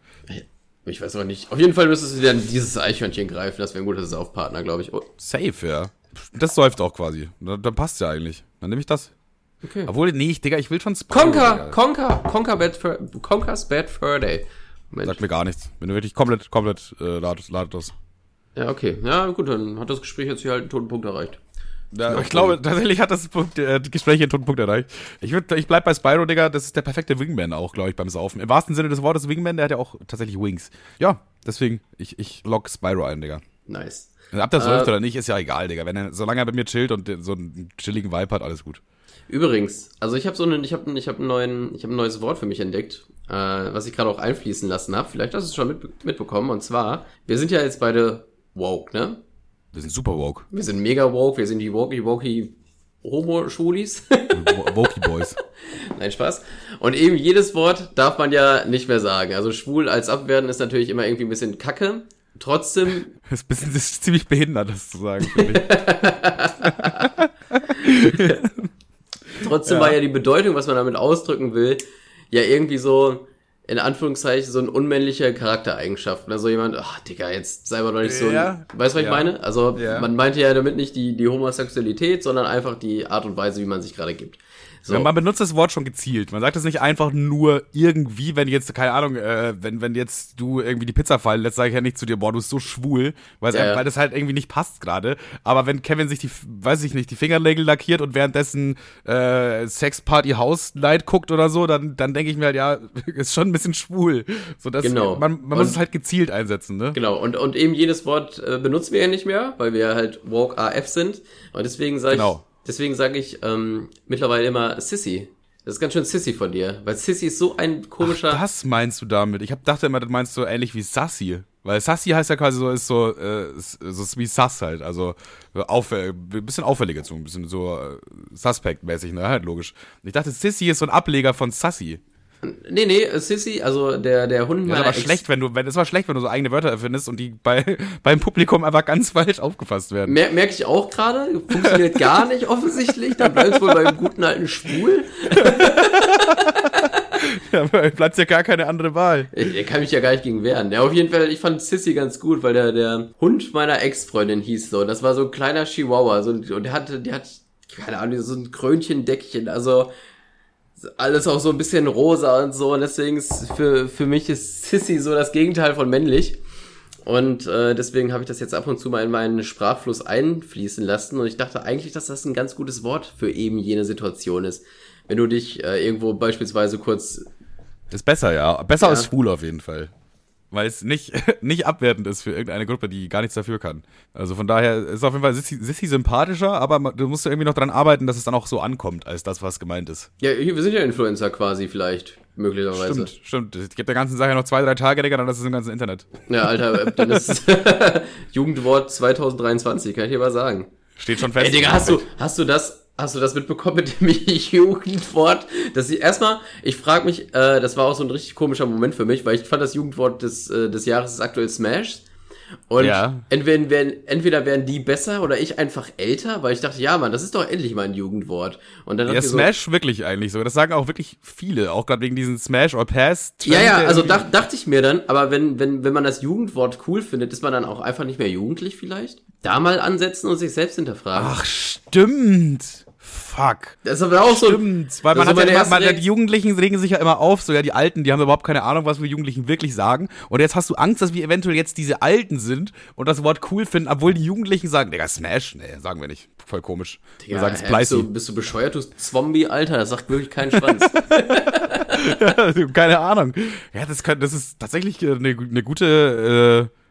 Speaker 2: Ich weiß aber nicht. Auf jeden Fall müsstest du dann dieses Eichhörnchen greifen, das wäre ein guter Saufpartner, glaube ich. Oh,
Speaker 1: Safe, ja. Das säuft auch quasi. Dann, dann passt ja eigentlich. Dann nehme ich das.
Speaker 2: okay.
Speaker 1: Obwohl, nee, ich, Digga, ich will schon Spyro.
Speaker 2: Conker. Conker, Conker Bad Fur, Conker's Bad Fur Day. Moment.
Speaker 1: Sagt mir gar nichts. Wenn du wirklich komplett, komplett äh, ladet, ladet das.
Speaker 2: Ja, okay. Ja, gut, dann hat das Gespräch jetzt hier halt einen toten Punkt erreicht.
Speaker 1: Ja, ich glaube, tatsächlich hat das Punkt, äh, die Gespräche einen toten Punkt erreicht. Ich, würd, ich bleib bei Spyro, Digga. Das ist der perfekte Wingman auch, glaube ich, beim Saufen. Im wahrsten Sinne des Wortes Wingman, der hat ja auch tatsächlich Wings. Ja, deswegen, ich, ich lock Spyro ein, Digga.
Speaker 2: Nice.
Speaker 1: Ob der säuft
Speaker 2: Äh,
Speaker 1: oder nicht, ist ja egal, Digga. Wenn er, solange er bei mir chillt und so einen chilligen Vibe hat, alles gut.
Speaker 2: Übrigens, also ich habe so einen, ich habe ich hab einen neuen, ich habe ein neues Wort für mich entdeckt, äh, was ich gerade auch einfließen lassen habe. Vielleicht hast du es schon mit, mitbekommen. Und zwar, wir sind ja jetzt beide woke, ne?
Speaker 1: Wir sind super woke.
Speaker 2: Wir sind mega woke, wir sind die wokey wokey Homo-Schulis.
Speaker 1: Wo- Wokey Boys.
Speaker 2: Nein, Spaß. Und eben jedes Wort darf man ja nicht mehr sagen. Also schwul als abwerten ist natürlich immer irgendwie ein bisschen kacke. Trotzdem
Speaker 1: Das ist, ein bisschen, das ist ziemlich behindert, das zu sagen, finde ich.
Speaker 2: Trotzdem
Speaker 1: Ja.
Speaker 2: war ja die Bedeutung, was man damit ausdrücken will, ja irgendwie so, in Anführungszeichen, so ein unmännlicher Charaktereigenschaft. Also jemand, ach Digga, jetzt sei mal doch nicht so ein,
Speaker 1: Ja.
Speaker 2: weißt du, was ich
Speaker 1: Ja.
Speaker 2: meine? Also
Speaker 1: Ja.
Speaker 2: man meinte ja damit nicht die, die Homosexualität, sondern einfach die Art und Weise, wie man sich gerade gibt. So.
Speaker 1: Ja, man benutzt das Wort schon gezielt. Man sagt es nicht einfach nur irgendwie, wenn jetzt, keine Ahnung, äh, wenn, wenn jetzt du irgendwie die Pizza fallen lässt, sage ich ja nicht zu dir, boah, du bist so schwul, weil,
Speaker 2: Ja, ja.
Speaker 1: weil das halt irgendwie nicht passt gerade. Aber wenn Kevin sich die, weiß ich nicht, die Fingernägel lackiert und währenddessen äh, Sex Party House Night guckt oder so, dann, dann denke ich mir halt, ja, ist schon ein bisschen schwul. So, das,
Speaker 2: Genau.
Speaker 1: Man, man
Speaker 2: Und-
Speaker 1: muss es halt gezielt einsetzen, ne?
Speaker 2: Genau, und, und eben jedes Wort äh, benutzen wir ja nicht mehr, weil wir halt woke AF sind. Und deswegen sage
Speaker 1: Genau.
Speaker 2: ich, deswegen sage ich ähm, mittlerweile immer Sissy. Das ist ganz schön Sissy von dir, weil Sissy ist so ein komischer.
Speaker 1: Das meinst du damit? Ich hab, dachte immer, das meinst du ähnlich wie Sassy. Weil Sassy heißt ja quasi so, ist so, äh, so ist wie Sass halt, also auffäll, ein bisschen auffälliger zu, ein bisschen so äh, Suspect-mäßig, ne, halt logisch. Ich dachte, Sissy ist so ein Ableger von Sassy.
Speaker 2: Nee, nee, Sissy, also der, der Hund
Speaker 1: Ja, aber schlecht, wenn du, wenn, es war schlecht, wenn du so eigene Wörter erfindest und die bei, beim Publikum einfach ganz falsch aufgefasst werden.
Speaker 2: Mer Merke ich auch gerade, funktioniert gar nicht offensichtlich, da bleibst wohl beim guten alten Schwul.
Speaker 1: ja, bleibt ja gar keine andere Wahl.
Speaker 2: Ich, ich, kann mich ja gar nicht gegen wehren. Ja, auf jeden Fall, ich fand Sissy ganz gut, weil der, der Hund meiner Ex-Freundin hieß so. Das war so ein kleiner Chihuahua. So, und der hatte, der hat, keine Ahnung, so ein Krönchendeckchen. Also, alles auch so ein bisschen rosa und so. Und deswegen ist für, für mich ist Sissy so das Gegenteil von männlich. Und äh, deswegen habe ich das jetzt ab und zu mal in meinen Sprachfluss einfließen lassen. Und ich dachte eigentlich, dass das ein ganz gutes Wort für eben jene Situation ist. Wenn du dich äh, irgendwo beispielsweise kurz.
Speaker 1: Ist besser, ja. Besser ja. als schwul auf jeden Fall weil es nicht, nicht abwertend ist für irgendeine Gruppe, die gar nichts dafür kann. Also von daher ist auf jeden Fall Sissy, Sissy sympathischer, aber du musst irgendwie noch dran arbeiten, dass es dann auch so ankommt, als das, was gemeint ist.
Speaker 2: Ja, wir sind ja Influencer quasi vielleicht, möglicherweise.
Speaker 1: Stimmt, stimmt. Ich gebe der ganzen Sache noch zwei, drei Tage, Digga, dann ist es im ganzen Internet.
Speaker 2: Ja, Alter, dann ist Jugendwort 2023, kann ich dir mal sagen.
Speaker 1: Steht schon fest.
Speaker 2: Ey, Digga, hast du, hast du das Hast du das mitbekommen mit dem Jugendwort? Dass ich erstmal, ich frage mich, äh, das war auch so ein richtig komischer Moment für mich, weil ich fand das Jugendwort des, äh, des Jahres ist aktuell Smash. Und ja. entweder, werden, entweder werden die besser oder ich einfach älter, weil ich dachte, ja, Mann, das ist doch endlich mal ein Jugendwort. Und dann
Speaker 1: ja, Smash so, wirklich eigentlich so. Das sagen auch wirklich viele, auch gerade wegen diesen Smash or Pass.
Speaker 2: Ja, ja, also dach, dachte ich mir dann, aber wenn, wenn, wenn man das Jugendwort cool findet, ist man dann auch einfach nicht mehr jugendlich vielleicht? Da mal ansetzen und sich selbst hinterfragen.
Speaker 1: Ach, stimmt. Fuck.
Speaker 2: Das ist aber auch so.
Speaker 1: Stimmt, weil man hat ja immer, man, die Jugendlichen regen sich ja immer auf, so ja, die Alten, die haben überhaupt keine Ahnung, was wir Jugendlichen wirklich sagen. Und jetzt hast du Angst, dass wir eventuell jetzt diese Alten sind und das Wort cool finden, obwohl die Jugendlichen sagen, Digga, Smash? Nee, sagen wir nicht. Voll komisch.
Speaker 2: Digga, wir sagen hä, bist, du, bist du bescheuert, du Zombie, Alter? Das sagt wirklich keinen Schwanz.
Speaker 1: keine Ahnung. Ja, das, kann, das ist tatsächlich eine, eine gute. Äh,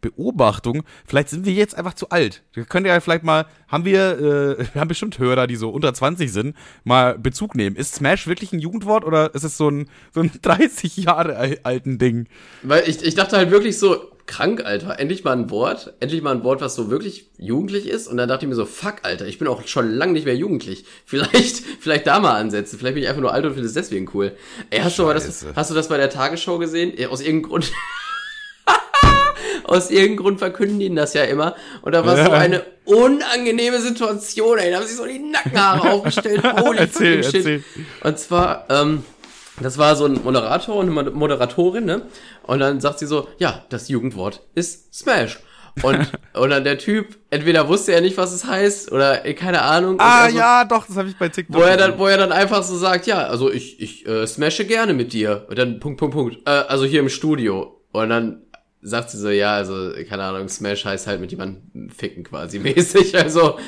Speaker 1: Beobachtung, vielleicht sind wir jetzt einfach zu alt. Wir können ja vielleicht mal, haben wir, äh, wir haben bestimmt Hörer, die so unter 20 sind, mal Bezug nehmen. Ist Smash wirklich ein Jugendwort oder ist es so ein, so ein 30 Jahre alten Ding?
Speaker 2: Weil ich, ich dachte halt wirklich so, krank, Alter, endlich mal ein Wort, endlich mal ein Wort, was so wirklich jugendlich ist. Und dann dachte ich mir so, fuck, Alter, ich bin auch schon lange nicht mehr jugendlich. Vielleicht, vielleicht da mal ansetzen. Vielleicht bin ich einfach nur alt und finde es deswegen cool. Ey, hast Scheiße. du aber das, hast du das bei der Tagesschau gesehen? Aus irgendeinem Grund. Aus irgendeinem Grund verkünden die das ja immer. Und da war ja. so eine unangenehme Situation, ey. Da haben sich so die Nackenhaare aufgestellt. Holy erzähl, fucking shit. Und zwar, ähm, das war so ein Moderator und eine Moderatorin, ne? Und dann sagt sie so, ja, das Jugendwort ist Smash. Und, und dann der Typ, entweder wusste er nicht, was es heißt, oder äh, keine Ahnung.
Speaker 1: Ah, so, ja, doch, das habe ich bei TikTok.
Speaker 2: Wo er, dann, wo er dann einfach so sagt, ja, also ich, ich äh, smashe gerne mit dir. Und dann Punkt, Punkt, Punkt. Äh, also hier im Studio. Und dann sagt sie so, ja, also, keine Ahnung, Smash heißt halt mit jemandem ficken quasi mäßig. Also,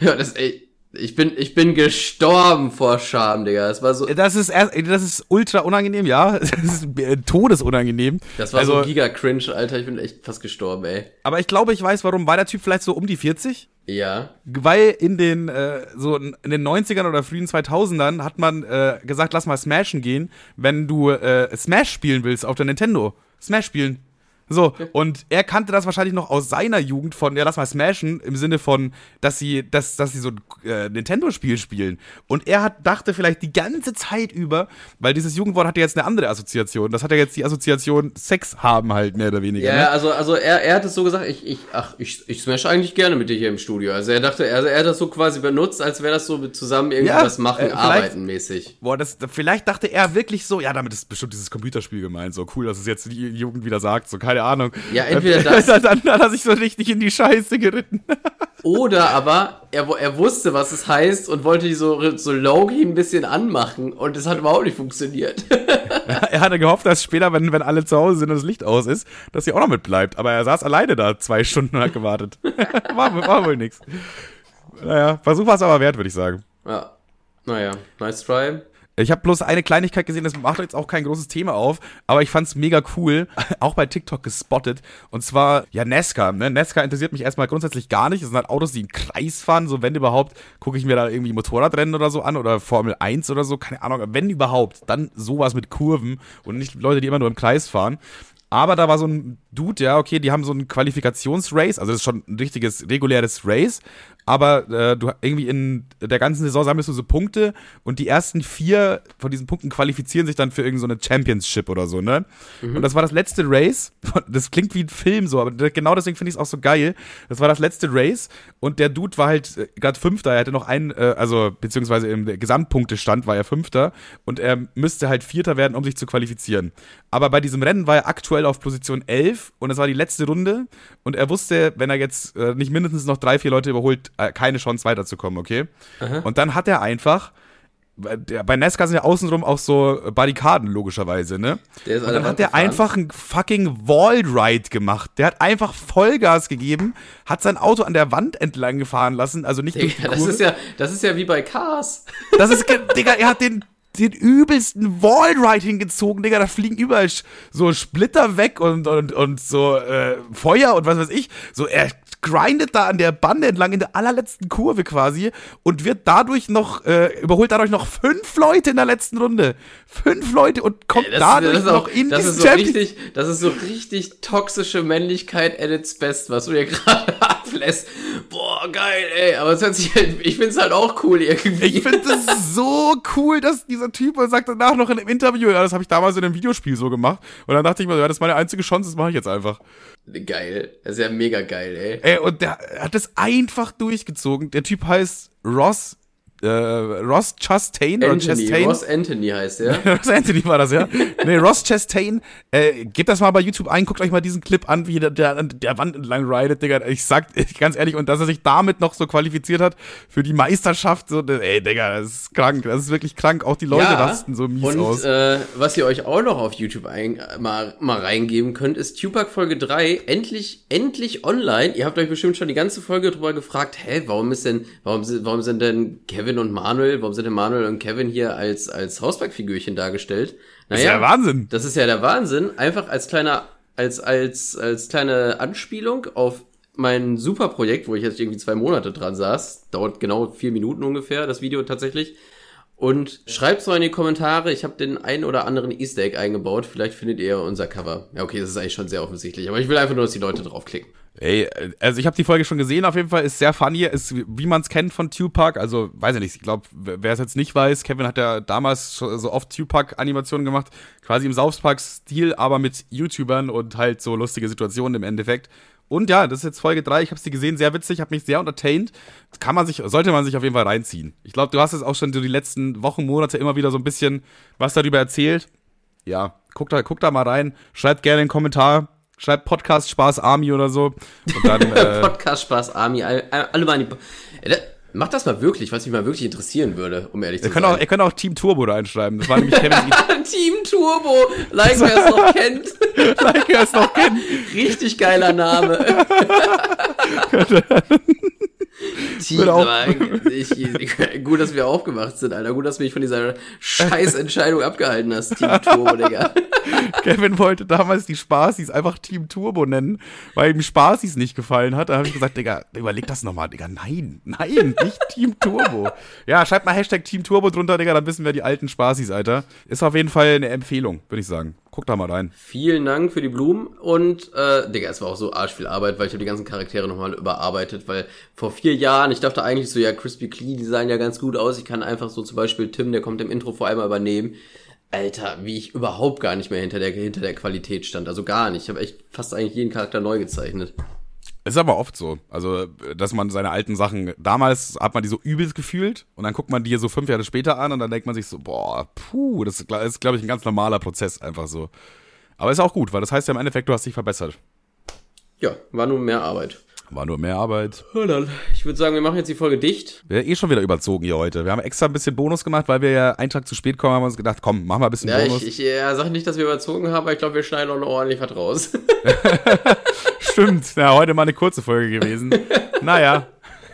Speaker 2: ja, das, ey, ich bin, ich bin gestorben vor Scham, Digga. Das war so.
Speaker 1: Das ist, das ist ultra unangenehm, ja. Das ist äh, todesunangenehm.
Speaker 2: Das war also, so giga cringe, Alter. Ich bin echt fast gestorben, ey.
Speaker 1: Aber ich glaube, ich weiß, warum. War der Typ vielleicht so um die 40?
Speaker 2: Ja.
Speaker 1: Weil in den, äh, so in den 90ern oder frühen 2000ern hat man äh, gesagt, lass mal Smashen gehen, wenn du äh, Smash spielen willst auf der Nintendo. Smash spielen. So, und er kannte das wahrscheinlich noch aus seiner Jugend von, ja, lass mal smashen, im Sinne von, dass sie, dass, dass sie so ein äh, Nintendo-Spiel spielen. Und er hat, dachte vielleicht die ganze Zeit über, weil dieses Jugendwort hat ja jetzt eine andere Assoziation. Das hat ja jetzt die Assoziation Sex haben halt, mehr oder weniger.
Speaker 2: Ja, ne? also, also er, er hat es so gesagt, ich, ich, ach, ich, ich smash eigentlich gerne mit dir hier im Studio. Also er dachte, er, er hat das so quasi benutzt, als wäre das so zusammen irgendwas ja, machen, äh, arbeiten mäßig.
Speaker 1: Boah, das, vielleicht dachte er wirklich so, ja, damit ist bestimmt dieses Computerspiel gemeint. So cool, dass es jetzt die Jugend wieder sagt, so keine keine Ahnung.
Speaker 2: Ja, entweder das.
Speaker 1: dann, dann hat er sich so richtig in die Scheiße geritten.
Speaker 2: Oder aber er, er wusste, was es heißt und wollte die so, so Logi ein bisschen anmachen und es hat überhaupt nicht funktioniert.
Speaker 1: er hatte gehofft, dass später, wenn, wenn alle zu Hause sind und das Licht aus ist, dass sie auch noch mit bleibt. Aber er saß alleine da zwei Stunden und hat gewartet. war, war wohl nix. Naja, Versuch war es aber wert, würde ich sagen.
Speaker 2: Ja. Naja, nice try.
Speaker 1: Ich habe bloß eine Kleinigkeit gesehen, das macht jetzt auch kein großes Thema auf, aber ich fand's mega cool, auch bei TikTok gespottet. Und zwar, ja, NASCAR. Ne? NASCAR interessiert mich erstmal grundsätzlich gar nicht. Das sind halt Autos, die im Kreis fahren. So, wenn überhaupt, gucke ich mir da irgendwie Motorradrennen oder so an oder Formel 1 oder so, keine Ahnung. Wenn überhaupt, dann sowas mit Kurven und nicht Leute, die immer nur im Kreis fahren. Aber da war so ein Dude, ja, okay, die haben so ein Qualifikationsrace, also das ist schon ein richtiges, reguläres Race, aber äh, du irgendwie in der ganzen Saison sammelst du so Punkte und die ersten vier von diesen Punkten qualifizieren sich dann für irgendeine so Championship oder so, ne? Mhm. Und das war das letzte Race. Das klingt wie ein Film so, aber genau deswegen finde ich es auch so geil. Das war das letzte Race und der Dude war halt äh, gerade Fünfter. Er hatte noch einen, äh, also beziehungsweise im Gesamtpunktestand war er Fünfter und er müsste halt Vierter werden, um sich zu qualifizieren. Aber bei diesem Rennen war er aktuell auf Position 11 und es war die letzte Runde und er wusste, wenn er jetzt äh, nicht mindestens noch drei, vier Leute überholt, äh, keine Chance weiterzukommen, okay? Aha. Und dann hat er einfach bei Nesca sind ja außenrum auch so Barrikaden, logischerweise, ne? und dann hat er einfach einen fucking Wallride gemacht. Der hat einfach Vollgas gegeben, hat sein Auto an der Wand entlang gefahren lassen, also nicht
Speaker 2: Digga, durch die das ist ja, das ist ja wie bei Cars.
Speaker 1: Das ist, Digga, er hat den, den übelsten Wallride hingezogen, Digga. Da fliegen überall so Splitter weg und, und, und so äh, Feuer und was weiß ich. So, er grindet da an der Bande entlang in der allerletzten Kurve quasi und wird dadurch noch, äh, überholt dadurch noch fünf Leute in der letzten Runde. Fünf Leute und kommt ja, dadurch auch, noch in
Speaker 2: das ist so richtig, Das ist so richtig toxische Männlichkeit at its best, was du hier gerade ablässt. Boah, geil, ey. Aber es hört sich halt, ich find's halt auch cool irgendwie.
Speaker 1: Ich finde es so cool, dass dieser Typ sagt danach noch in einem Interview, ja, das habe ich damals in einem Videospiel so gemacht. Und dann dachte ich mir, ja, das ist meine einzige Chance, das mache ich jetzt einfach.
Speaker 2: Geil. Das ist ja mega geil, ey.
Speaker 1: Ey, und der hat das einfach durchgezogen. Der Typ heißt Ross äh, Ross Chastain
Speaker 2: Anthony, oder Chastain. Ross Anthony heißt er.
Speaker 1: Ross Anthony war das, ja. nee, Ross Chastain. Äh, gebt das mal bei YouTube ein, guckt euch mal diesen Clip an, wie der, der an der Wand entlang ridet, Digga. Ich sag ganz ehrlich, und dass er sich damit noch so qualifiziert hat für die Meisterschaft, so, ey, Digga, das ist krank. Das ist wirklich krank. Auch die Leute ja, rasten so mies
Speaker 2: und,
Speaker 1: aus.
Speaker 2: Äh, was ihr euch auch noch auf YouTube ein, mal, mal reingeben könnt, ist Tupac Folge 3 endlich, endlich online. Ihr habt euch bestimmt schon die ganze Folge drüber gefragt, hä, warum ist denn, warum, warum sind denn Kevin Kevin und Manuel, warum sind denn Manuel und Kevin hier als, als Hausbackfigürchen dargestellt?
Speaker 1: Naja, das ist ja der Wahnsinn.
Speaker 2: Das ist ja der Wahnsinn. Einfach als kleiner, als, als, als kleine Anspielung auf mein Superprojekt, wo ich jetzt irgendwie zwei Monate dran saß. Dauert genau vier Minuten ungefähr, das Video tatsächlich. Und schreibt so in die Kommentare, ich habe den einen oder anderen Easter Egg eingebaut. Vielleicht findet ihr unser Cover. Ja, okay, das ist eigentlich schon sehr offensichtlich. Aber ich will einfach nur, dass die Leute draufklicken.
Speaker 1: Ey, also ich habe die Folge schon gesehen, auf jeden Fall ist sehr funny, ist wie man es kennt von Tupac, also weiß ich nicht, ich glaube, wer es jetzt nicht weiß, Kevin hat ja damals so oft Tupac-Animationen gemacht, quasi im South Park-Stil, aber mit YouTubern und halt so lustige Situationen im Endeffekt. Und ja, das ist jetzt Folge 3, ich habe sie gesehen, sehr witzig, habe mich sehr entertained. Kann man sich, sollte man sich auf jeden Fall reinziehen. Ich glaube, du hast es auch schon so die letzten Wochen, Monate immer wieder so ein bisschen was darüber erzählt. Ja, guck da, guck da mal rein, schreibt gerne einen Kommentar, Schreibt Podcast Spaß Army oder so. Und
Speaker 2: dann, äh, Podcast Spaß Army, alle, die. Äh, Mach das mal wirklich, was mich mal wirklich interessieren würde, um ehrlich zu
Speaker 1: sein. Auch, ihr könnt auch Team Turbo da einschreiben. Das war nämlich Kevin
Speaker 2: Team Turbo, like wer es noch kennt.
Speaker 1: like wer es noch kennt.
Speaker 2: Richtig geiler Name. Team, ich, gut, dass wir aufgewacht sind, Alter. Gut, dass du mich von dieser Scheißentscheidung abgehalten hast, Team Turbo, Digga.
Speaker 1: Kevin wollte damals die Spaßis einfach Team Turbo nennen, weil ihm Spaßis nicht gefallen hat. Da habe ich gesagt, Digga, überleg das nochmal, Digga. Nein, nein, nicht Team Turbo. Ja, schreibt mal Hashtag Team Turbo drunter, Digga, dann wissen wir die alten Spaßis, Alter. Ist auf jeden Fall eine Empfehlung, würde ich sagen. Guck da mal rein.
Speaker 2: Vielen Dank für die Blumen und, äh, Digga, es war auch so arsch viel Arbeit, weil ich habe die ganzen Charaktere nochmal überarbeitet, weil vor vier Jahren, ich dachte eigentlich so, ja, Crispy Clee, die sahen ja ganz gut aus. Ich kann einfach so zum Beispiel Tim, der kommt im Intro vor allem übernehmen. Alter, wie ich überhaupt gar nicht mehr hinter der, hinter der Qualität stand. Also gar nicht. Ich habe echt fast eigentlich jeden Charakter neu gezeichnet.
Speaker 1: Ist aber oft so. Also, dass man seine alten Sachen, damals hat man die so übelst gefühlt und dann guckt man die so fünf Jahre später an und dann denkt man sich so, boah, puh, das ist, ist glaube ich, ein ganz normaler Prozess einfach so. Aber ist auch gut, weil das heißt ja im Endeffekt, du hast dich verbessert.
Speaker 2: Ja, war nur mehr Arbeit.
Speaker 1: War nur mehr Arbeit.
Speaker 2: Ich würde sagen, wir machen jetzt die Folge dicht.
Speaker 1: Wir sind eh schon wieder überzogen hier heute. Wir haben extra ein bisschen Bonus gemacht, weil wir ja einen Tag zu spät kommen, haben uns gedacht, komm, machen wir ein bisschen
Speaker 2: ja,
Speaker 1: Bonus.
Speaker 2: Ich, ich ja, sag nicht, dass wir überzogen haben, aber ich glaube, wir schneiden auch noch ordentlich was raus.
Speaker 1: Stimmt. Ja, heute mal eine kurze Folge gewesen. naja.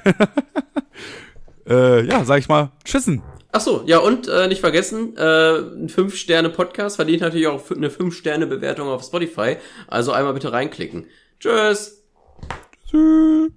Speaker 1: äh, ja, sag ich mal, tschüssen.
Speaker 2: Ach so, ja, und äh, nicht vergessen, äh, ein 5-Sterne-Podcast verdient natürlich auch eine 5-Sterne-Bewertung auf Spotify. Also einmal bitte reinklicken. Tschüss. Tschüss.